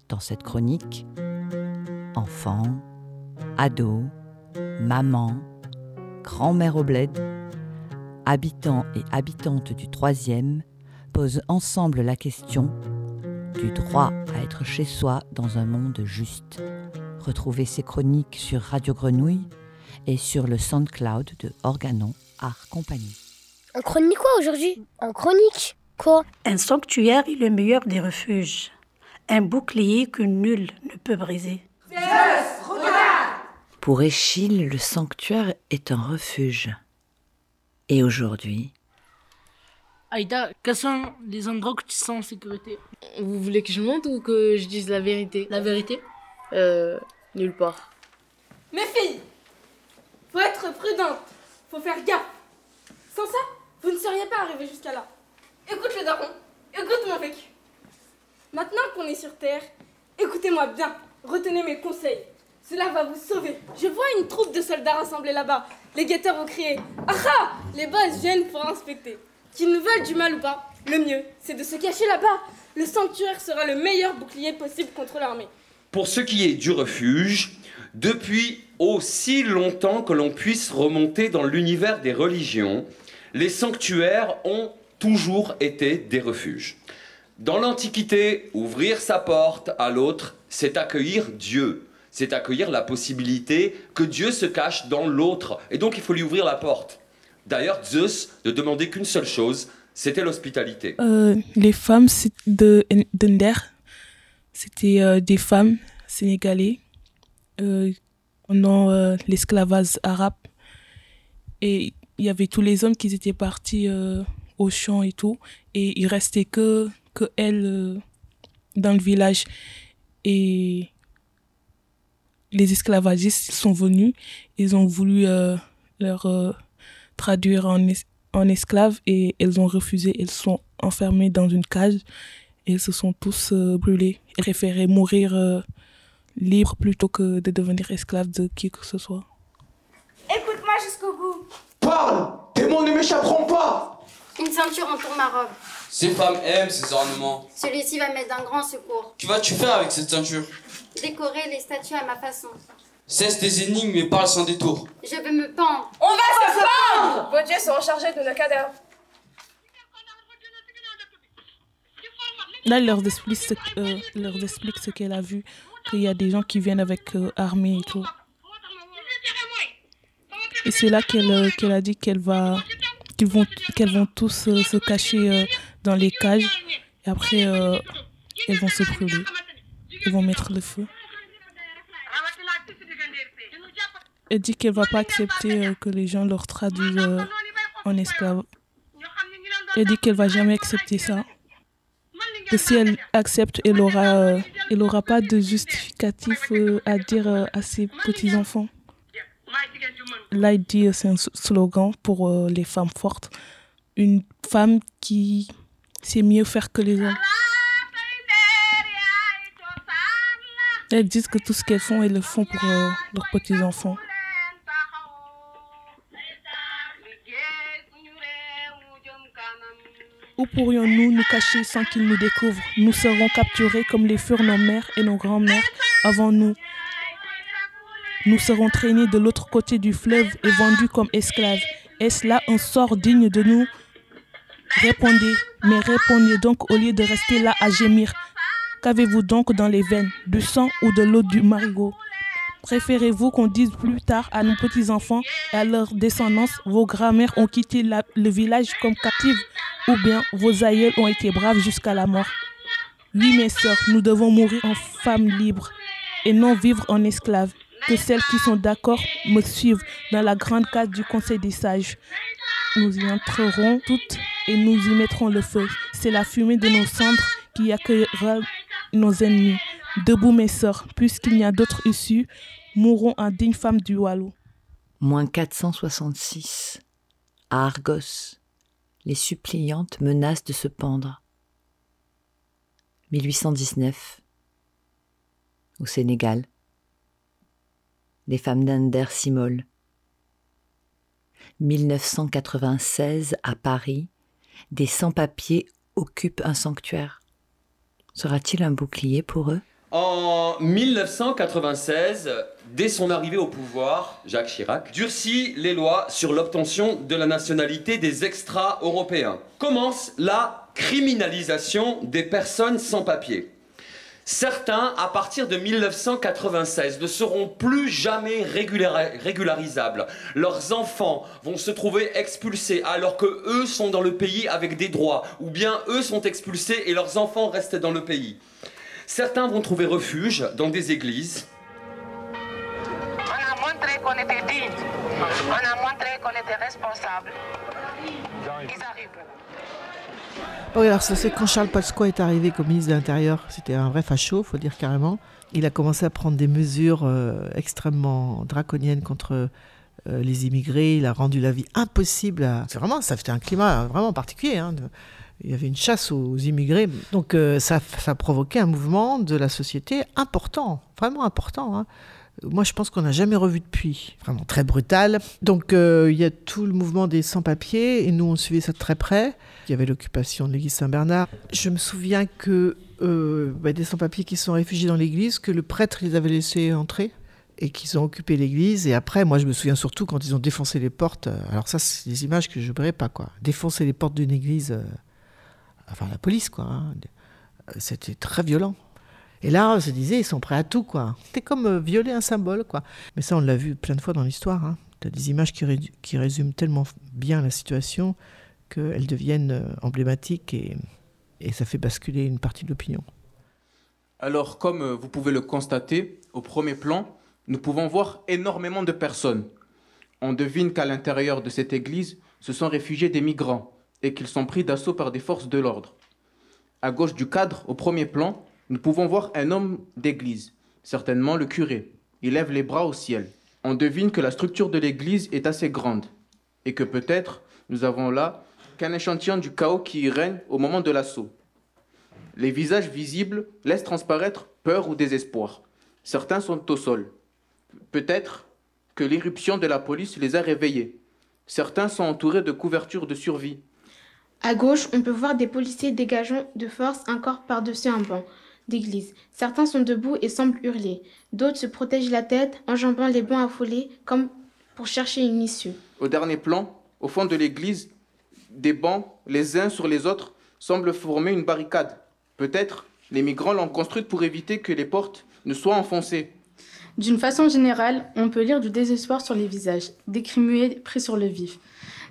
Dans cette chronique, enfants, ados, maman, grand-mère au bled, habitants et habitantes du troisième posent ensemble la question du droit à être chez soi dans un monde juste. Retrouvez ces chroniques sur Radio Grenouille et sur le SoundCloud de Organon Art Compagnie. En chronique quoi aujourd'hui? En chronique Quoi? Un sanctuaire est le meilleur des refuges. Un bouclier que nul ne peut briser. Pour Échille, le sanctuaire est un refuge. Et aujourd'hui, Aïda, quels sont les endroits où tu sens en sécurité? Vous voulez que je monte ou que je dise la vérité? La vérité? Euh, nulle part. Mes filles, faut être prudente, faut faire gaffe. Sans ça, vous ne seriez pas arrivées jusqu'à là. Écoute le daron, écoute mon vécu. Maintenant qu'on est sur Terre, écoutez-moi bien, retenez mes conseils. Cela va vous sauver. Je vois une troupe de soldats rassemblés là-bas. Les guetteurs vont crier Ah ah Les boss viennent pour inspecter. Qu'ils nous veulent du mal ou pas, le mieux, c'est de se cacher là-bas. Le sanctuaire sera le meilleur bouclier possible contre l'armée. Pour ce qui est du refuge, depuis aussi longtemps que l'on puisse remonter dans l'univers des religions, les sanctuaires ont toujours été des refuges. Dans l'Antiquité, ouvrir sa porte à l'autre, c'est accueillir Dieu. C'est accueillir la possibilité que Dieu se cache dans l'autre. Et donc il faut lui ouvrir la porte. D'ailleurs, Zeus ne demandait qu'une seule chose, c'était l'hospitalité. Euh, les femmes de d'Ender, c'était euh, des femmes sénégalaises euh, pendant euh, l'esclavage arabe. Et il y avait tous les hommes qui étaient partis au champ et tout. Et il restait que, que elles dans le village. Et les esclavagistes sont venus. Ils ont voulu leur traduire en, es- en esclaves et elles ont refusé. Elles sont enfermées dans une cage et elles se sont tous euh, brûlées. Elles préféraient mourir euh, libres plutôt que de devenir esclaves de qui que ce soit. Écoute-moi jusqu'au bout. Parle Tes mots ne m'échapperont pas Une ceinture entoure ma robe. Ces femmes aiment ces ornements. Celui-ci va m'être d'un grand secours. Que vas-tu faire avec cette ceinture? Décorer les statues à ma façon. Cesse tes énigmes et parle sans détour. Je veux me pendre. On va se pendre Vos dieux seront chargés de nos cadavres. Là, elle leur explique ce, euh, leur explique ce qu'elle a vu, qu'il y a des gens qui viennent avec euh, armée et tout. Et c'est là qu'elle euh, a dit qu'elle va, qu'ils vont, qu'elles vont tous euh, se cacher euh, dans les cages. Et après, euh, elles vont se brûler. Ils vont mettre le feu. Elle dit qu'elle va pas accepter euh, que les gens leur traduisent euh, en esclaves. Elle dit qu'elle va jamais accepter ça. Que si elle accepte, elle aura, euh, elle aura pas de justificatif à dire à ses petits enfants. Là, il dit, c'est un slogan pour les femmes fortes. Une femme qui sait mieux faire que les hommes. Elles disent que tout ce qu'elles font, elles le font pour leurs petits Où pourrions-nous nous cacher sans qu'ils nous découvrent? Nous serons capturés comme les furent nos mères et nos grands-mères avant nous. Nous serons traînés de l'autre côté du fleuve et vendus comme esclaves. Est-ce là un sort digne de nous? Répondez, mais répondez donc au lieu de rester là à gémir. Qu'avez-vous donc dans les veines? Du sang ou de l'eau du marigot? Préférez-vous qu'on dise plus tard à nos petits-enfants et à leur descendance, vos grands-mères ont quitté le village comme captives, ou bien vos aïeuls ont été braves jusqu'à la mort Oui, mes sœurs, nous devons mourir en femmes libres et non vivre en esclaves. Que celles qui sont d'accord me suivent dans la grande case du Conseil des sages. Nous y entrerons toutes et nous y mettrons le feu. C'est la fumée de nos cendres qui accueillera nos ennemis. Debout, mes sœurs, puisqu'il n'y a d'autre issue, mourrons en dignes femmes du Wallo. Moins 466. À Argos, les suppliantes menacent de se pendre. 1819. Au Sénégal, les femmes d'Ander s'immolent. 1996 à Paris, des sans-papiers occupent un sanctuaire. Sera-t-il un bouclier pour eux? En 1996, dès son arrivée au pouvoir, Jacques Chirac durcit les lois sur l'obtention de la nationalité des extra-européens. Commence la criminalisation des personnes sans papier. Certains, à partir de 1996, ne seront plus jamais régulari- régularisables. Leurs enfants vont se trouver expulsés alors que eux sont dans le pays avec des droits, ou bien eux sont expulsés et leurs enfants restent dans le pays. Certains vont trouver refuge dans des églises. On a montré qu'on était responsable. Ils arrivent. Oui, alors ça, c'est quand Charles Pasqua est arrivé comme ministre de l'Intérieur, c'était un vrai facho, faut dire carrément. Il a commencé à prendre des mesures euh, extrêmement draconiennes contre euh, les immigrés. Il a rendu la vie impossible. À... C'est vraiment, ça fait un climat vraiment particulier. Hein, Il y avait une chasse aux immigrés. Donc euh, ça, ça a provoqué un mouvement de la société important, vraiment important. hein. Moi, je pense qu'on n'a jamais revu depuis. Vraiment très brutal. Donc, euh, il y a tout le mouvement des sans-papiers et nous, on suivait ça de très près. Il y avait l'occupation de l'église Saint-Bernard. Je me souviens que euh, bah, des sans-papiers qui sont réfugiés dans l'église, que le prêtre les avait laissés entrer et qu'ils ont occupé l'église. Et après, moi, je me souviens surtout quand ils ont défoncé les portes. euh, Alors ça, c'est des images que je n'oublierai pas, quoi. Défoncer les portes d'une église, enfin la police, quoi. hein. C'était très violent. Et là, on se disait, ils sont prêts à tout, quoi. C'était comme euh, violer un symbole, quoi. Mais ça, on l'a vu plein de fois dans l'histoire. Hein. Tu as des images qui, qui résument tellement bien la situation qu'elles deviennent euh, emblématiques et, et ça fait basculer une partie de l'opinion. Alors, comme euh, vous pouvez le constater, au premier plan, nous pouvons voir énormément de personnes. On devine qu'à l'intérieur de cette église se sont réfugiés des migrants et qu'ils sont pris d'assaut par des forces de l'ordre. À gauche du cadre, au premier plan, nous pouvons voir un homme d'église, certainement le curé. Il lève les bras au ciel. On devine que la structure de l'église est assez grande et que peut-être nous avons là qu'un échantillon du chaos qui y règne au moment de l'assaut. Les visages visibles laissent transparaître peur ou désespoir. Certains sont au sol. Peut-être que l'irruption de la police les a réveillés. Certains sont entourés de couvertures de survie. À gauche, on peut voir des policiers dégageant de force un corps par-dessus un banc d'église. Certains sont debout et semblent hurler. D'autres se protègent la tête, enjambant les bancs affolés, comme pour chercher une issue. Au dernier plan, au fond de l'église, des bancs, les uns sur les autres, semblent former une barricade. Peut-être les migrants l'ont construite pour éviter que les portes ne soient enfoncées. D'une façon générale, on peut lire du désespoir sur les visages, des cris muets pris sur le vif,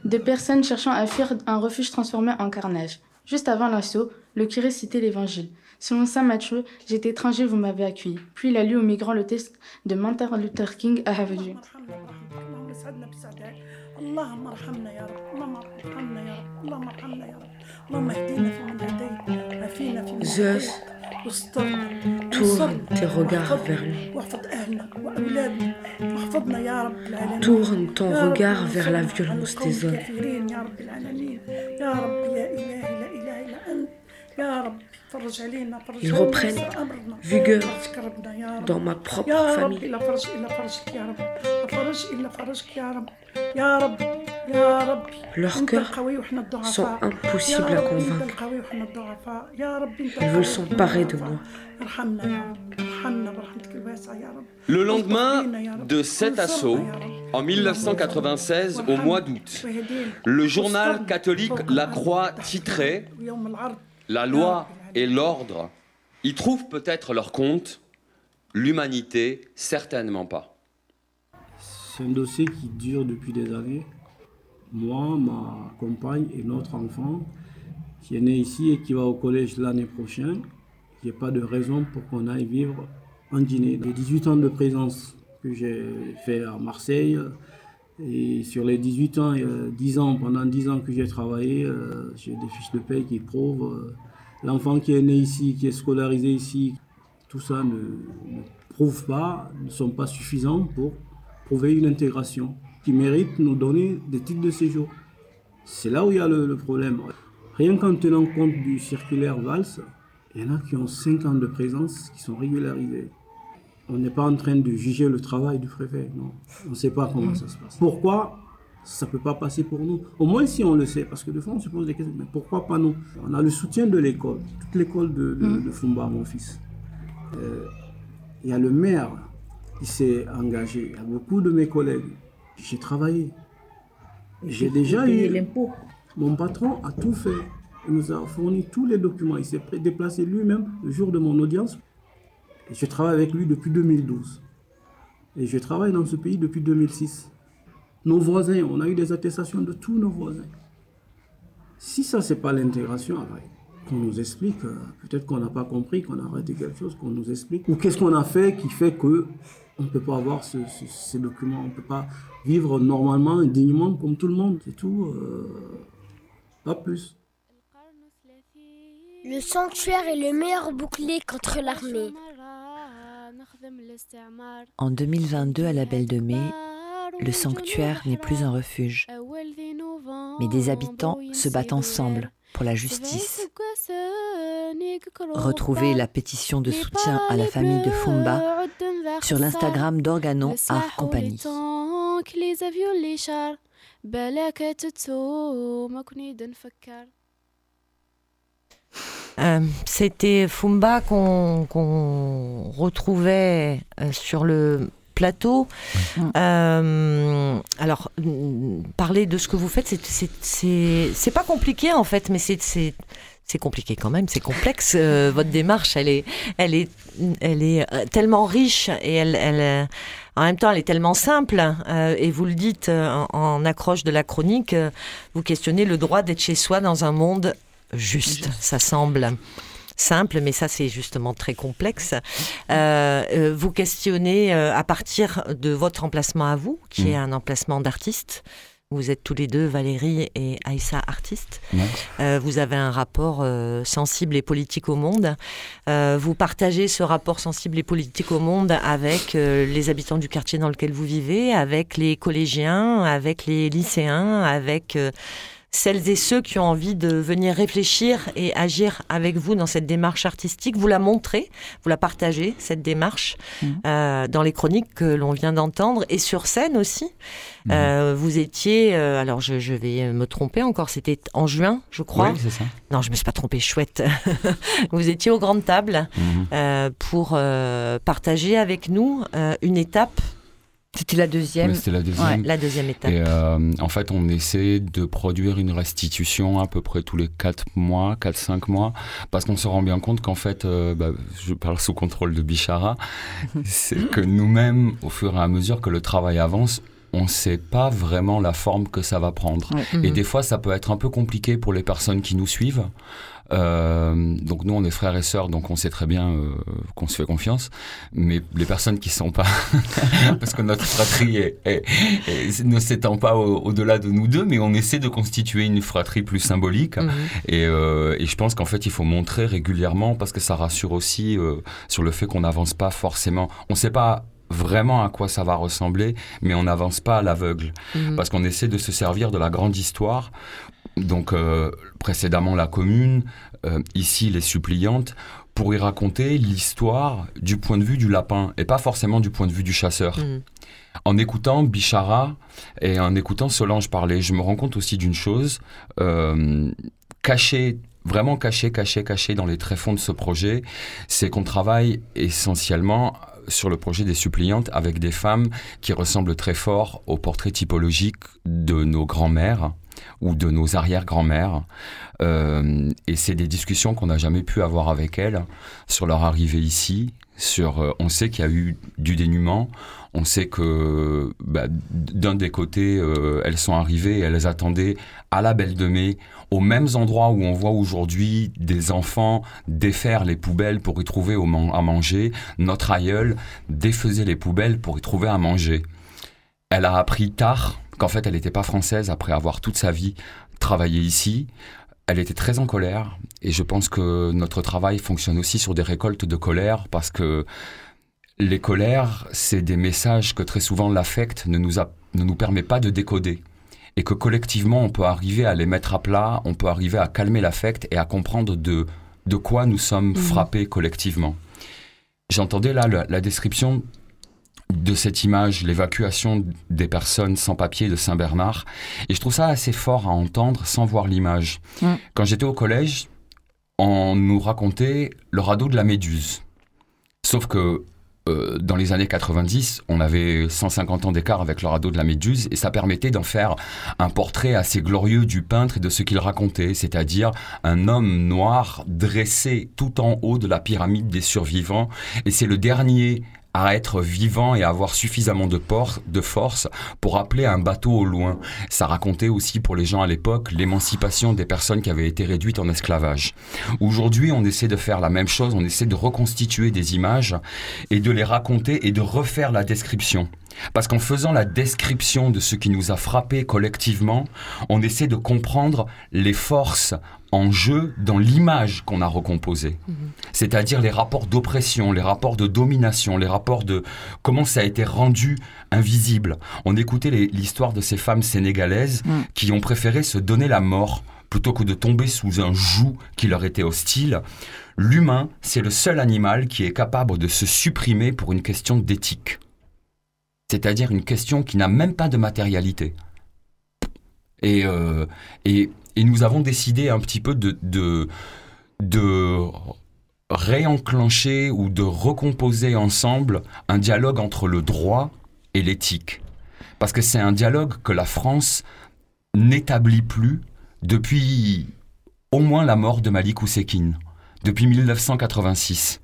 de personnes cherchant à fuir un refuge transformé en carnage. Juste avant l'assaut, le curé citait l'évangile. Selon saint Matthieu, j'étais étranger, vous m'avez accueilli. Puis il a lu aux migrants le texte de Martin Luther King à Havaju. Zeus, tourne tes regards vers lui. Tourne ton regard vers la violence des hommes. Ils reprennent vigueur dans ma propre famille. Leurs cœurs sont impossibles à convaincre. Ils veulent s'emparer de moi. Le lendemain de cet assaut, en 1996, au mois d'août, le journal catholique La Croix titrait La loi et l'ordre y trouvent peut-être leur compte, l'humanité certainement pas. C'est un dossier qui dure depuis des années. Moi, ma compagne et notre enfant qui est né ici et qui va au collège l'année prochaine, il n'y a pas de raison pour qu'on aille vivre en Guinée. Les 18 ans de présence que j'ai fait à Marseille, et sur les 18 ans, il y a 10 ans, pendant 10 ans que j'ai travaillé, euh, j'ai des fiches de paie qui prouvent euh, l'enfant qui est né ici, qui est scolarisé ici, tout ça ne, ne prouve pas, ne sont pas suffisants pour prouver une intégration qui mérite de nous donner des titres de séjour. C'est là où il y a le, le problème. Rien qu'en tenant compte du circulaire VALS, il y en a qui ont 5 ans de présence qui sont régularisés. On n'est pas en train de juger le travail du préfet, non. On ne sait pas comment ça se passe. Pourquoi ça ne peut pas passer pour nous Au moins si on le sait, parce que de fois on se pose des questions, mais pourquoi pas nous? On a le soutien de l'école, toute l'école de, de, de Fumba, mon fils. Euh, il y a le maire qui s'est engagé, il y a beaucoup de mes collègues. J'ai travaillé. J'ai déjà eu. l'impôt. Mon patron a tout fait. Il nous a fourni tous les documents. Il s'est déplacé lui-même le jour de mon audience. Et je travaille avec lui depuis 2012. Et je travaille dans ce pays depuis 2006. Nos voisins, on a eu des attestations de tous nos voisins. Si ça, c'est pas l'intégration, alors, qu'on nous explique, euh, peut-être qu'on n'a pas compris, qu'on a arrêté quelque chose, qu'on nous explique. Ou qu'est-ce qu'on a fait qui fait que on ne peut pas avoir ce- ce- ces documents, on ne peut pas vivre normalement, dignement, comme tout le monde, c'est tout. euh, pas plus. Le sanctuaire est le meilleur bouclier contre l'armée. En 2022, à la Belle de Mai, le sanctuaire n'est plus un refuge, mais des habitants se battent ensemble pour la justice. Retrouvez la pétition de soutien à la famille de Fumba sur l'Instagram d'Organo Art Compagnie. Euh, C'était Fumba qu'on qu'on retrouvait euh, sur le plateau. Euh, alors, parler de ce que vous faites, c'est- pas compliqué en fait, mais c'est c'est- compliqué quand même, c'est complexe. Euh, <laughs> votre démarche, elle est, elle est, elle est euh, tellement riche et elle, elle, en même temps, elle est tellement simple. euh, et vous le dites en, en accroche de la chronique, vous questionnez le droit d'être chez soi dans un monde juste. Ça semble simple, mais ça c'est justement très complexe. Euh, euh, vous questionnez euh, à partir de votre emplacement à vous, qui Mm. est un emplacement d'artiste. Vous êtes tous les deux, Valérie et Aïssa, artistes. Ouais. Euh, vous avez un rapport euh, sensible et politique au monde. Euh, vous partagez ce rapport sensible et politique au monde avec les habitants du quartier dans lequel vous vivez, avec les collégiens, avec les lycéens, avec celles et ceux qui ont envie de venir réfléchir et agir avec vous dans cette démarche artistique. Vous la montrez, vous la partagez, cette démarche, euh, dans les chroniques que l'on vient d'entendre et sur scène aussi. Euh, vous étiez, euh, alors je, je vais me tromper encore, c'était en juin, je crois. Oui, c'est ça. Non, je me suis pas trompée, chouette. <laughs> vous étiez aux grandes tables euh, pour partager avec nous une étape. C'était la deuxième. C'était la deuxième. La deuxième étape. Et euh, en fait, on essaie de produire une restitution à peu près tous les 4 mois, 4-5 mois, parce qu'on se rend bien compte qu'en fait, euh, bah, je parle sous contrôle de Bichara, <laughs> c'est que nous-mêmes, au fur et à mesure que le travail avance, on ne sait pas vraiment la forme que ça va prendre. Et Mhm. des fois, ça peut être un peu compliqué pour les personnes qui nous suivent. Euh, donc nous, on est frères et sœurs, donc on sait très bien euh, qu'on se fait confiance. Mais les personnes qui sont pas, <laughs> parce que notre fratrie est- est- est- ne s'étend pas au- au-delà de nous deux, mais on essaie de constituer une fratrie plus symbolique. Mhm. Et, euh, et je pense qu'en fait, il faut montrer régulièrement parce que ça rassure aussi euh, sur le fait qu'on n'avance pas forcément. On ne sait pas vraiment à quoi ça va ressembler, mais on n'avance pas à l'aveugle Mhm. parce qu'on essaie de se servir de la grande histoire. Donc euh, précédemment la commune, euh, ici les suppliantes, pour y raconter l'histoire du point de vue du lapin et pas forcément du point de vue du chasseur. Mhm. En écoutant Bichara et en écoutant Solange parler, je me rends compte aussi d'une chose, euh, cachée, vraiment cachée, cachée, cachée dans les tréfonds de ce projet, c'est qu'on travaille essentiellement sur le projet des suppliantes avec des femmes qui ressemblent très fort au portrait typologique de nos grands-mères ou de nos arrière-grands-mères. Euh, et c'est des discussions qu'on n'a jamais pu avoir avec elles sur leur arrivée ici. Sur, euh, on sait qu'il y a eu du dénuement. On sait que bah, d'un des côtés, euh, elles sont arrivées elles attendaient à la Belle de Mai, aux mêmes endroits où on voit aujourd'hui des enfants défaire les poubelles pour y trouver à manger. Notre aïeul défaisait les poubelles pour y trouver à manger. Elle a appris tard qu'en fait elle n'était pas française après avoir toute sa vie travaillé ici. Elle était très en colère et je pense que notre travail fonctionne aussi sur des récoltes de colère parce que les colères, c'est des messages que très souvent l'affect ne nous, ne nous permet pas de décoder. Et que collectivement, on peut arriver à les mettre à plat, on peut arriver à calmer l'affect et à comprendre de, de quoi nous sommes frappés collectivement. J'entendais là la, la description de cette image, l'évacuation des personnes sans papier de Saint-Bernard. Et je trouve ça assez fort à entendre sans voir l'image. Mm. Quand j'étais au collège, on nous racontait le radeau de la Méduse. Sauf que euh, dans les années 90, on avait 150 ans d'écart avec le radeau de la Méduse et ça permettait d'en faire un portrait assez glorieux du peintre et de ce qu'il racontait, c'est-à-dire un homme noir dressé tout en haut de la pyramide des survivants. Et c'est le dernier à être vivant et avoir suffisamment de, de force pour appeler un bateau au loin. Ça racontait aussi pour les gens à l'époque l'émancipation des personnes qui avaient été réduites en esclavage. Aujourd'hui, on essaie de faire la même chose, on essaie de reconstituer des images et de les raconter et de refaire la description. Parce qu'en faisant la description de ce qui nous a frappés collectivement, on essaie de comprendre les forces en jeu dans l'image qu'on a recomposée. Mhm. C'est-à-dire les rapports d'oppression, les rapports de domination, les rapports de comment ça a été rendu invisible. On écoutait l'histoire de ces femmes sénégalaises Mm. qui ont préféré se donner la mort plutôt que de tomber sous un joug qui leur était hostile. L'humain, c'est le seul animal qui est capable de se supprimer pour une question d'éthique. C'est-à-dire une question qui n'a même pas de matérialité. Et, euh, nous avons décidé un petit peu de réenclencher ou de recomposer ensemble un dialogue entre le droit et l'éthique. Parce que c'est un dialogue que la France n'établit plus depuis au moins la mort de Malik Oussekine, depuis 1986.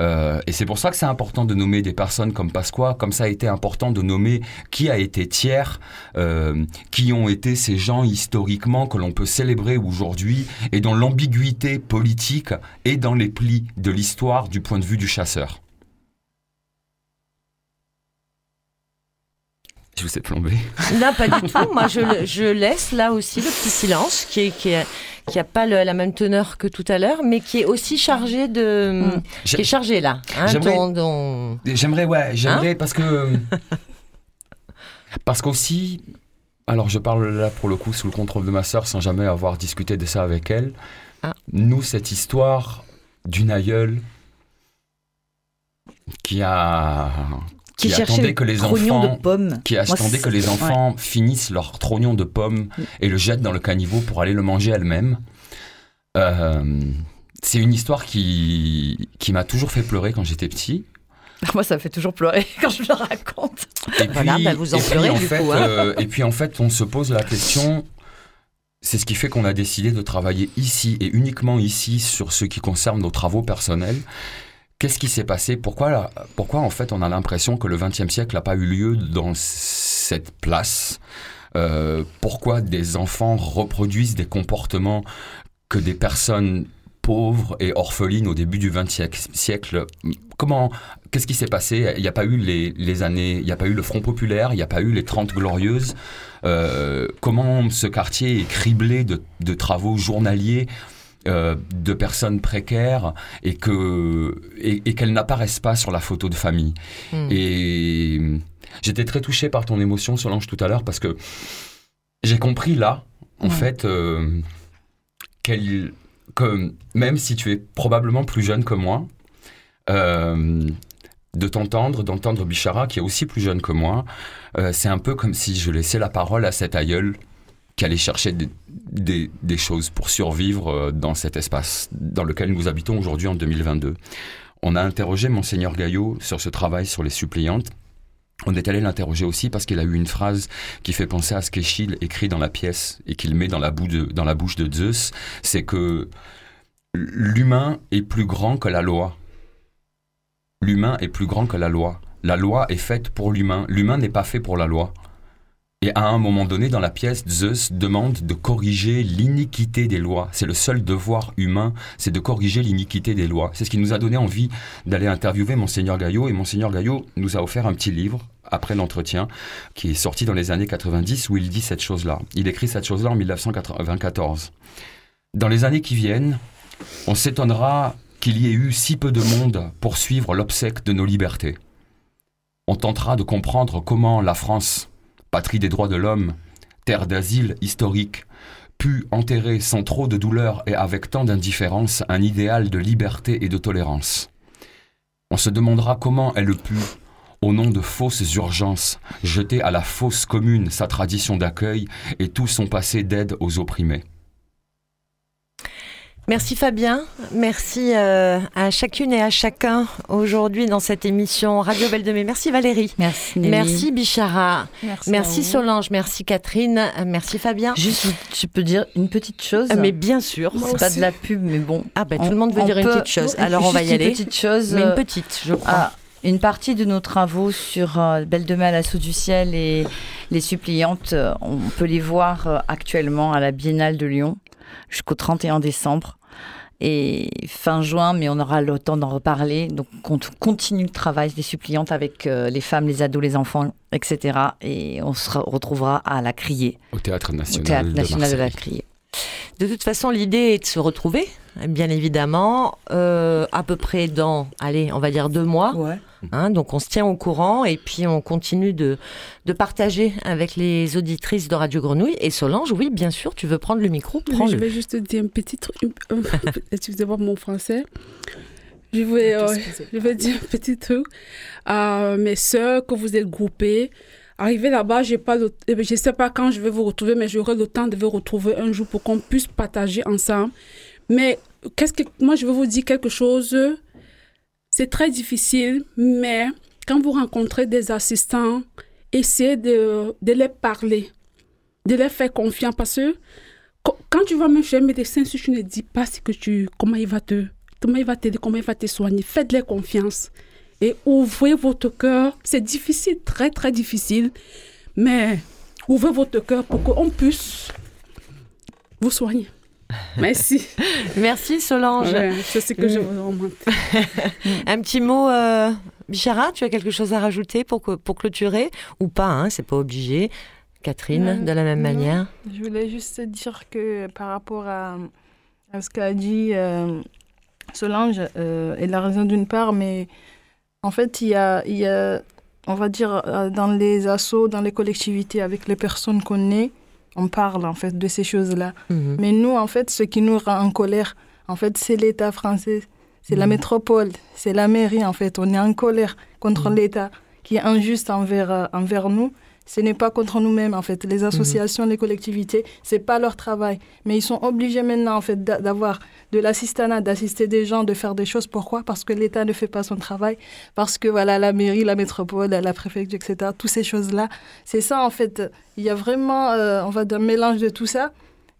Euh, et c'est pour ça que c'est important de nommer des personnes comme Pasqua, comme ça a été important de nommer qui a été tiers, euh, qui ont été ces gens historiquement que l'on peut célébrer aujourd'hui et dont l'ambiguïté politique est dans les plis de l'histoire du point de vue du chasseur. Je vous ai plombé. Non, pas du tout. Moi, je, laisse là aussi le petit silence qui est- qui a pas le- la même teneur que tout à l'heure, mais qui est aussi chargé de, qui est chargé là. hein, J'aimerais, ouais, j'aimerais Hein parce que. <laughs> parce qu'aussi. Alors, je parle là pour le coup sous le contrôle de ma sœur sans jamais avoir discuté de ça avec elle. Ah. Nous, cette histoire d'une aïeule qui a. Qui cherchait attendait que les de enfants, pommes. qui attendait que les ouais. enfants finissent leur trognon de pommes et le jettent dans le caniveau pour aller le manger elle-même. Euh, c'est une histoire qui, qui m'a toujours fait pleurer quand j'étais petit. <laughs> Moi, ça me fait toujours pleurer <laughs> quand je le raconte. Et Voilà, puis, bah, vous en et puis, pleurez, en du fait, coup, hein. euh, et puis en fait, on se pose la question. C'est ce qui fait qu'on a décidé de travailler ici et uniquement ici sur ce qui concerne nos travaux personnels. Qu'est-ce qui s'est passé? Pourquoi, pourquoi en fait on a l'impression que le XXe siècle n'a pas eu lieu dans cette place? Euh, Pourquoi des enfants reproduisent des comportements que des personnes pauvres et orphelines au début du XXe siècle? Comment Qu'est-ce qui s'est passé? Il n'y a pas eu les, les années, il n'y a pas eu le Front populaire, il n'y a pas eu les Trente glorieuses. Euh, comment ce quartier est criblé de, de travaux journaliers euh, de personnes précaires et que et, et qu'elles n'apparaissent pas sur la photo de famille. Hmm. Et j'étais très touché par ton émotion, Solange, tout à l'heure, parce que j'ai compris là, en fait, euh, qu'elle- que même si tu es probablement plus jeune que moi, euh, de t'entendre, d'entendre Bichara, qui est aussi plus jeune que moi, euh, c'est un peu comme si je laissais la parole à cet aïeul qui allait chercher des, choses pour survivre euh, dans cet espace dans lequel nous habitons aujourd'hui en 2022. On a interrogé Monseigneur Gaillot sur ce travail sur les suppliantes. On est allé l'interroger aussi parce qu'il a eu une phrase qui fait penser à ce qu'Échille écrit dans la pièce et qu'il met dans la, boue dans la bouche de Zeus, c'est que l'humain est plus grand que la loi. L'humain est plus grand que la loi. La loi est faite pour l'humain. L'humain n'est pas fait pour la loi. Et à un moment donné, dans la pièce, Zeus demande de corriger l'iniquité des lois. C'est le seul devoir humain, c'est de corriger l'iniquité des lois. C'est ce qui nous a donné envie d'aller interviewer Monseigneur Gaillot. Et Monseigneur Gaillot nous a offert un petit livre après l'entretien, qui est sorti dans les années 90, où il dit cette chose-là. Il écrit cette chose-là en 1994. Dans les années qui viennent, on s'étonnera qu'il y ait eu si peu de monde pour suivre l'obsèque de nos libertés. On tentera de comprendre comment la France, patrie des droits de l'homme, terre d'asile historique, put enterrer sans trop de douleur et avec tant d'indifférence un idéal de liberté et de tolérance. On se demandera comment elle put, au nom de fausses urgences, jeter à la fosse commune sa tradition d'accueil et tout son passé d'aide aux opprimés. Merci Fabien, merci euh, à chacune et à chacun aujourd'hui dans cette émission Radio Belle de Mai. Merci Valérie. Merci. Nelly. Merci Bichara. Merci. Solange. Merci Catherine. Merci Fabien. Juste, je peux dire une petite chose. Mais bien sûr. C'est pas de la pub, mais bon. Ah ben tout le monde veut dire une petite chose. Alors on va y aller. Une petite chose. Mais une euh, petite, je crois. ah, une partie de nos travaux sur euh, Belle de Mai à l'assaut du ciel et les suppliantes, euh, on peut les voir euh, actuellement à la Biennale de Lyon jusqu'au 31 décembre. Et fin juin, mais on aura le temps d'en reparler. Donc, on continue le travail des suppliantes avec euh, les femmes, les ados, les enfants, etc. Et on se re- retrouvera à la Criée, Au Théâtre au National, Théâtre de National de la. Criée. De toute façon, l'idée est de se retrouver, bien évidemment, euh, à peu près dans, allez, on va dire deux mois. Hein, donc on se tient au courant et puis on continue de, de partager avec les auditrices de Radio Grenouille. Et Solange, oui, bien sûr, tu veux prendre le micro, prends-le. Je vais juste dire un petit truc. un- <laughs> Excusez-moi mon français. Je vais, euh, je vais dire un petit truc à mes sœurs que vous êtes groupées. Arrivé là-bas, j'ai pas le- eh ben, je ne sais pas quand je vais vous retrouver, mais j'aurai le temps de vous retrouver un jour pour qu'on puisse partager ensemble. Mais qu'est-ce que moi je vais vous dire quelque chose. C'est très difficile, mais quand vous rencontrez des assistants, essayez de, de les parler, de les faire confiance parce que Qu- quand tu vas même chez un médecin, si tu ne dis pas ce que tu, comment il va te, comment il va comment il va te soigner, faites-les confiance et ouvrez votre cœur. C'est difficile, très très difficile, mais ouvrez votre cœur pour qu'on puisse vous soigner. <laughs> Merci. Merci Solange. Ouais, c'est ce que je veux remonter. <laughs> Un petit mot, euh, Bichara, tu as quelque chose à rajouter pour, pour clôturer Ou pas, hein, c'est pas obligé. Catherine, Ouais. de la même Non, manière. Je voulais juste dire que par rapport à, à ce qu'a dit euh, Solange, euh, elle a raison d'une part, mais en fait, il y a, il y a, on va dire, euh, dans les assos, dans les collectivités, avec les personnes qu'on est, on parle en fait de ces choses-là. Mhm. Mais nous, en fait, ce qui nous rend en colère, en fait, c'est l'État français, c'est la Mhm. métropole, c'est la mairie, en fait. On est en colère Mhm. contre l'État qui est injuste envers, euh, envers nous. Ce n'est pas contre nous-mêmes, en fait. Mhm. Les associations, les collectivités, c'est pas leur travail. Mais ils sont obligés maintenant, en fait, d'a- d'avoir de l'assistanat, d'assister des gens, de faire des choses. Pourquoi? Parce que l'État ne fait pas son travail. Parce que, voilà, la mairie, la métropole, la préfecture, etc., toutes ces choses-là. C'est ça, en fait. Il y a vraiment, euh, on va dire, un mélange de tout ça.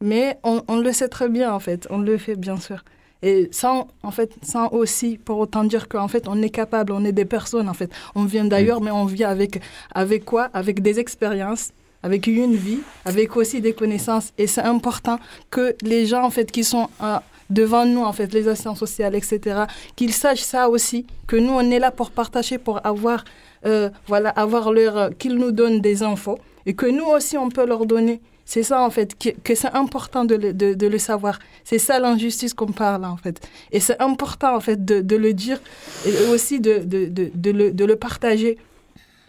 Mais on, on le sait très bien, en fait. On le fait, bien sûr. Et sans, en fait, sans aussi, pour autant dire qu'en fait, on est capable, on est des personnes, en fait. On vient d'ailleurs, mais on vient avec, avec quoi? Avec des expériences, avec une vie, avec aussi des connaissances. Et c'est important que les gens, en fait, qui sont euh, devant nous, en fait, les assistants sociaux, etc., qu'ils sachent ça aussi, que nous, on est là pour partager, pour avoir, euh, voilà, avoir leur, euh, qu'ils nous donnent des infos, et que nous aussi, on peut leur donner. C'est ça, en fait, que, que c'est important de le, de, de le savoir. C'est ça l'injustice qu'on parle, en fait. Et c'est important, en fait, de, de le dire et aussi de, de, de, de le, de le partager.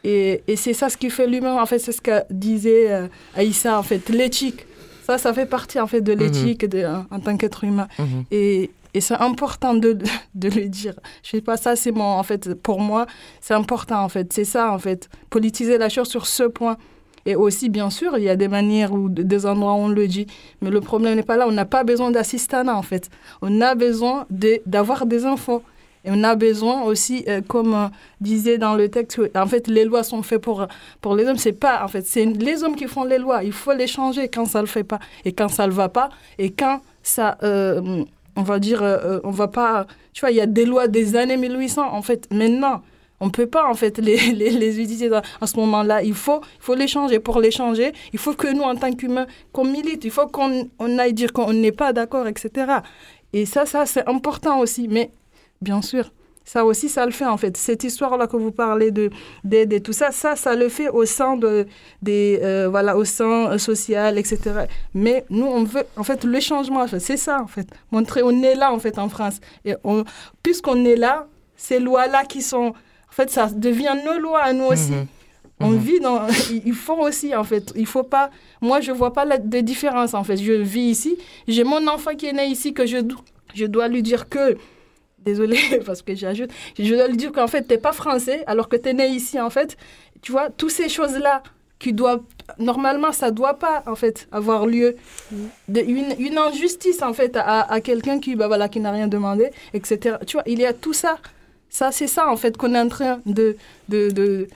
Et, et c'est ça ce qui fait l'humain, en fait, c'est ce que disait euh, Aïssa, en fait, l'éthique. Ça, ça fait partie, en fait, de l'éthique en, en tant qu'être humain. Mhm. Et, et c'est important de, de le dire. Je sais pas, ça, c'est mon, en fait, pour moi, c'est important, en fait. C'est ça, en fait. Politiser la chose sur ce point. Et aussi, bien sûr, il y a des manières ou des endroits où on le dit. Mais le problème n'est pas là. On n'a pas besoin d'assistanat, en fait. On a besoin d'avoir des infos. Et on a besoin aussi, euh, comme euh, disait dans le texte, en fait, les lois sont faites pour, pour les hommes. C'est pas, en fait, c'est les hommes qui font les lois. Il faut les changer quand ça le fait pas. Et quand ça le va pas. Et quand ça, euh, on va dire, on va pas, tu vois, il y a des lois des années 1800, en fait, maintenant. On peut pas, en fait, <laughs> les, les, les utiliser en ce moment-là. Il faut, il faut les changer. Pour les changer, il faut que nous, en tant qu'humains, qu'on milite. Il faut qu'on on aille dire qu'on n'est pas d'accord, etc. Et ça, ça, c'est important aussi. Mais, bien sûr, ça aussi, ça le fait, en fait. Cette histoire-là que vous parlez de d'aide et tout ça, ça, ça le fait au sein de, des, euh, voilà, au sein social, etc. Mais nous, on veut, en fait, le changement, c'est ça, en fait. Montrer, on est là, en fait, en France. Et on, puisqu'on est là, ces lois-là qui sont, en fait, ça devient nos lois à nous aussi. Mhm. On vit dans. <laughs> Il faut aussi, en fait. Il faut pas. Moi, je vois pas la, de différence, en fait. Je vis ici. J'ai mon enfant qui est né ici que je, je dois lui dire que. Désolée, <laughs> parce que j'ajoute. Je dois lui dire qu'en fait, t'es pas français, alors que tu es né ici, en fait. Tu vois, toutes ces choses-là qui doivent. Normalement, ça doit pas, en fait, avoir lieu. De- une, une injustice, en fait, à, à quelqu'un qui, bah, voilà, qui n'a rien demandé, etc. Tu vois, il y a tout ça. Ça, c'est ça, en fait, qu'on est en train de, de, de,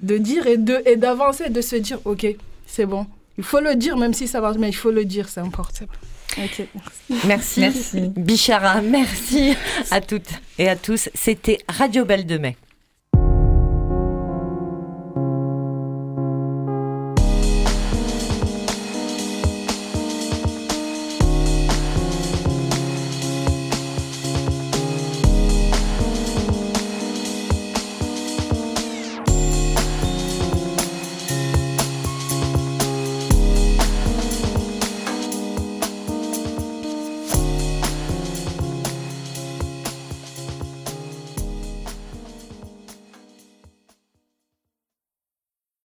de dire et de et d'avancer, de se dire, OK, c'est bon. Il faut le dire, même si ça marche, mais il faut le dire, c'est important. OK, merci. Merci. Bichara, merci à toutes et à tous. C'était Radio Belle de Mai.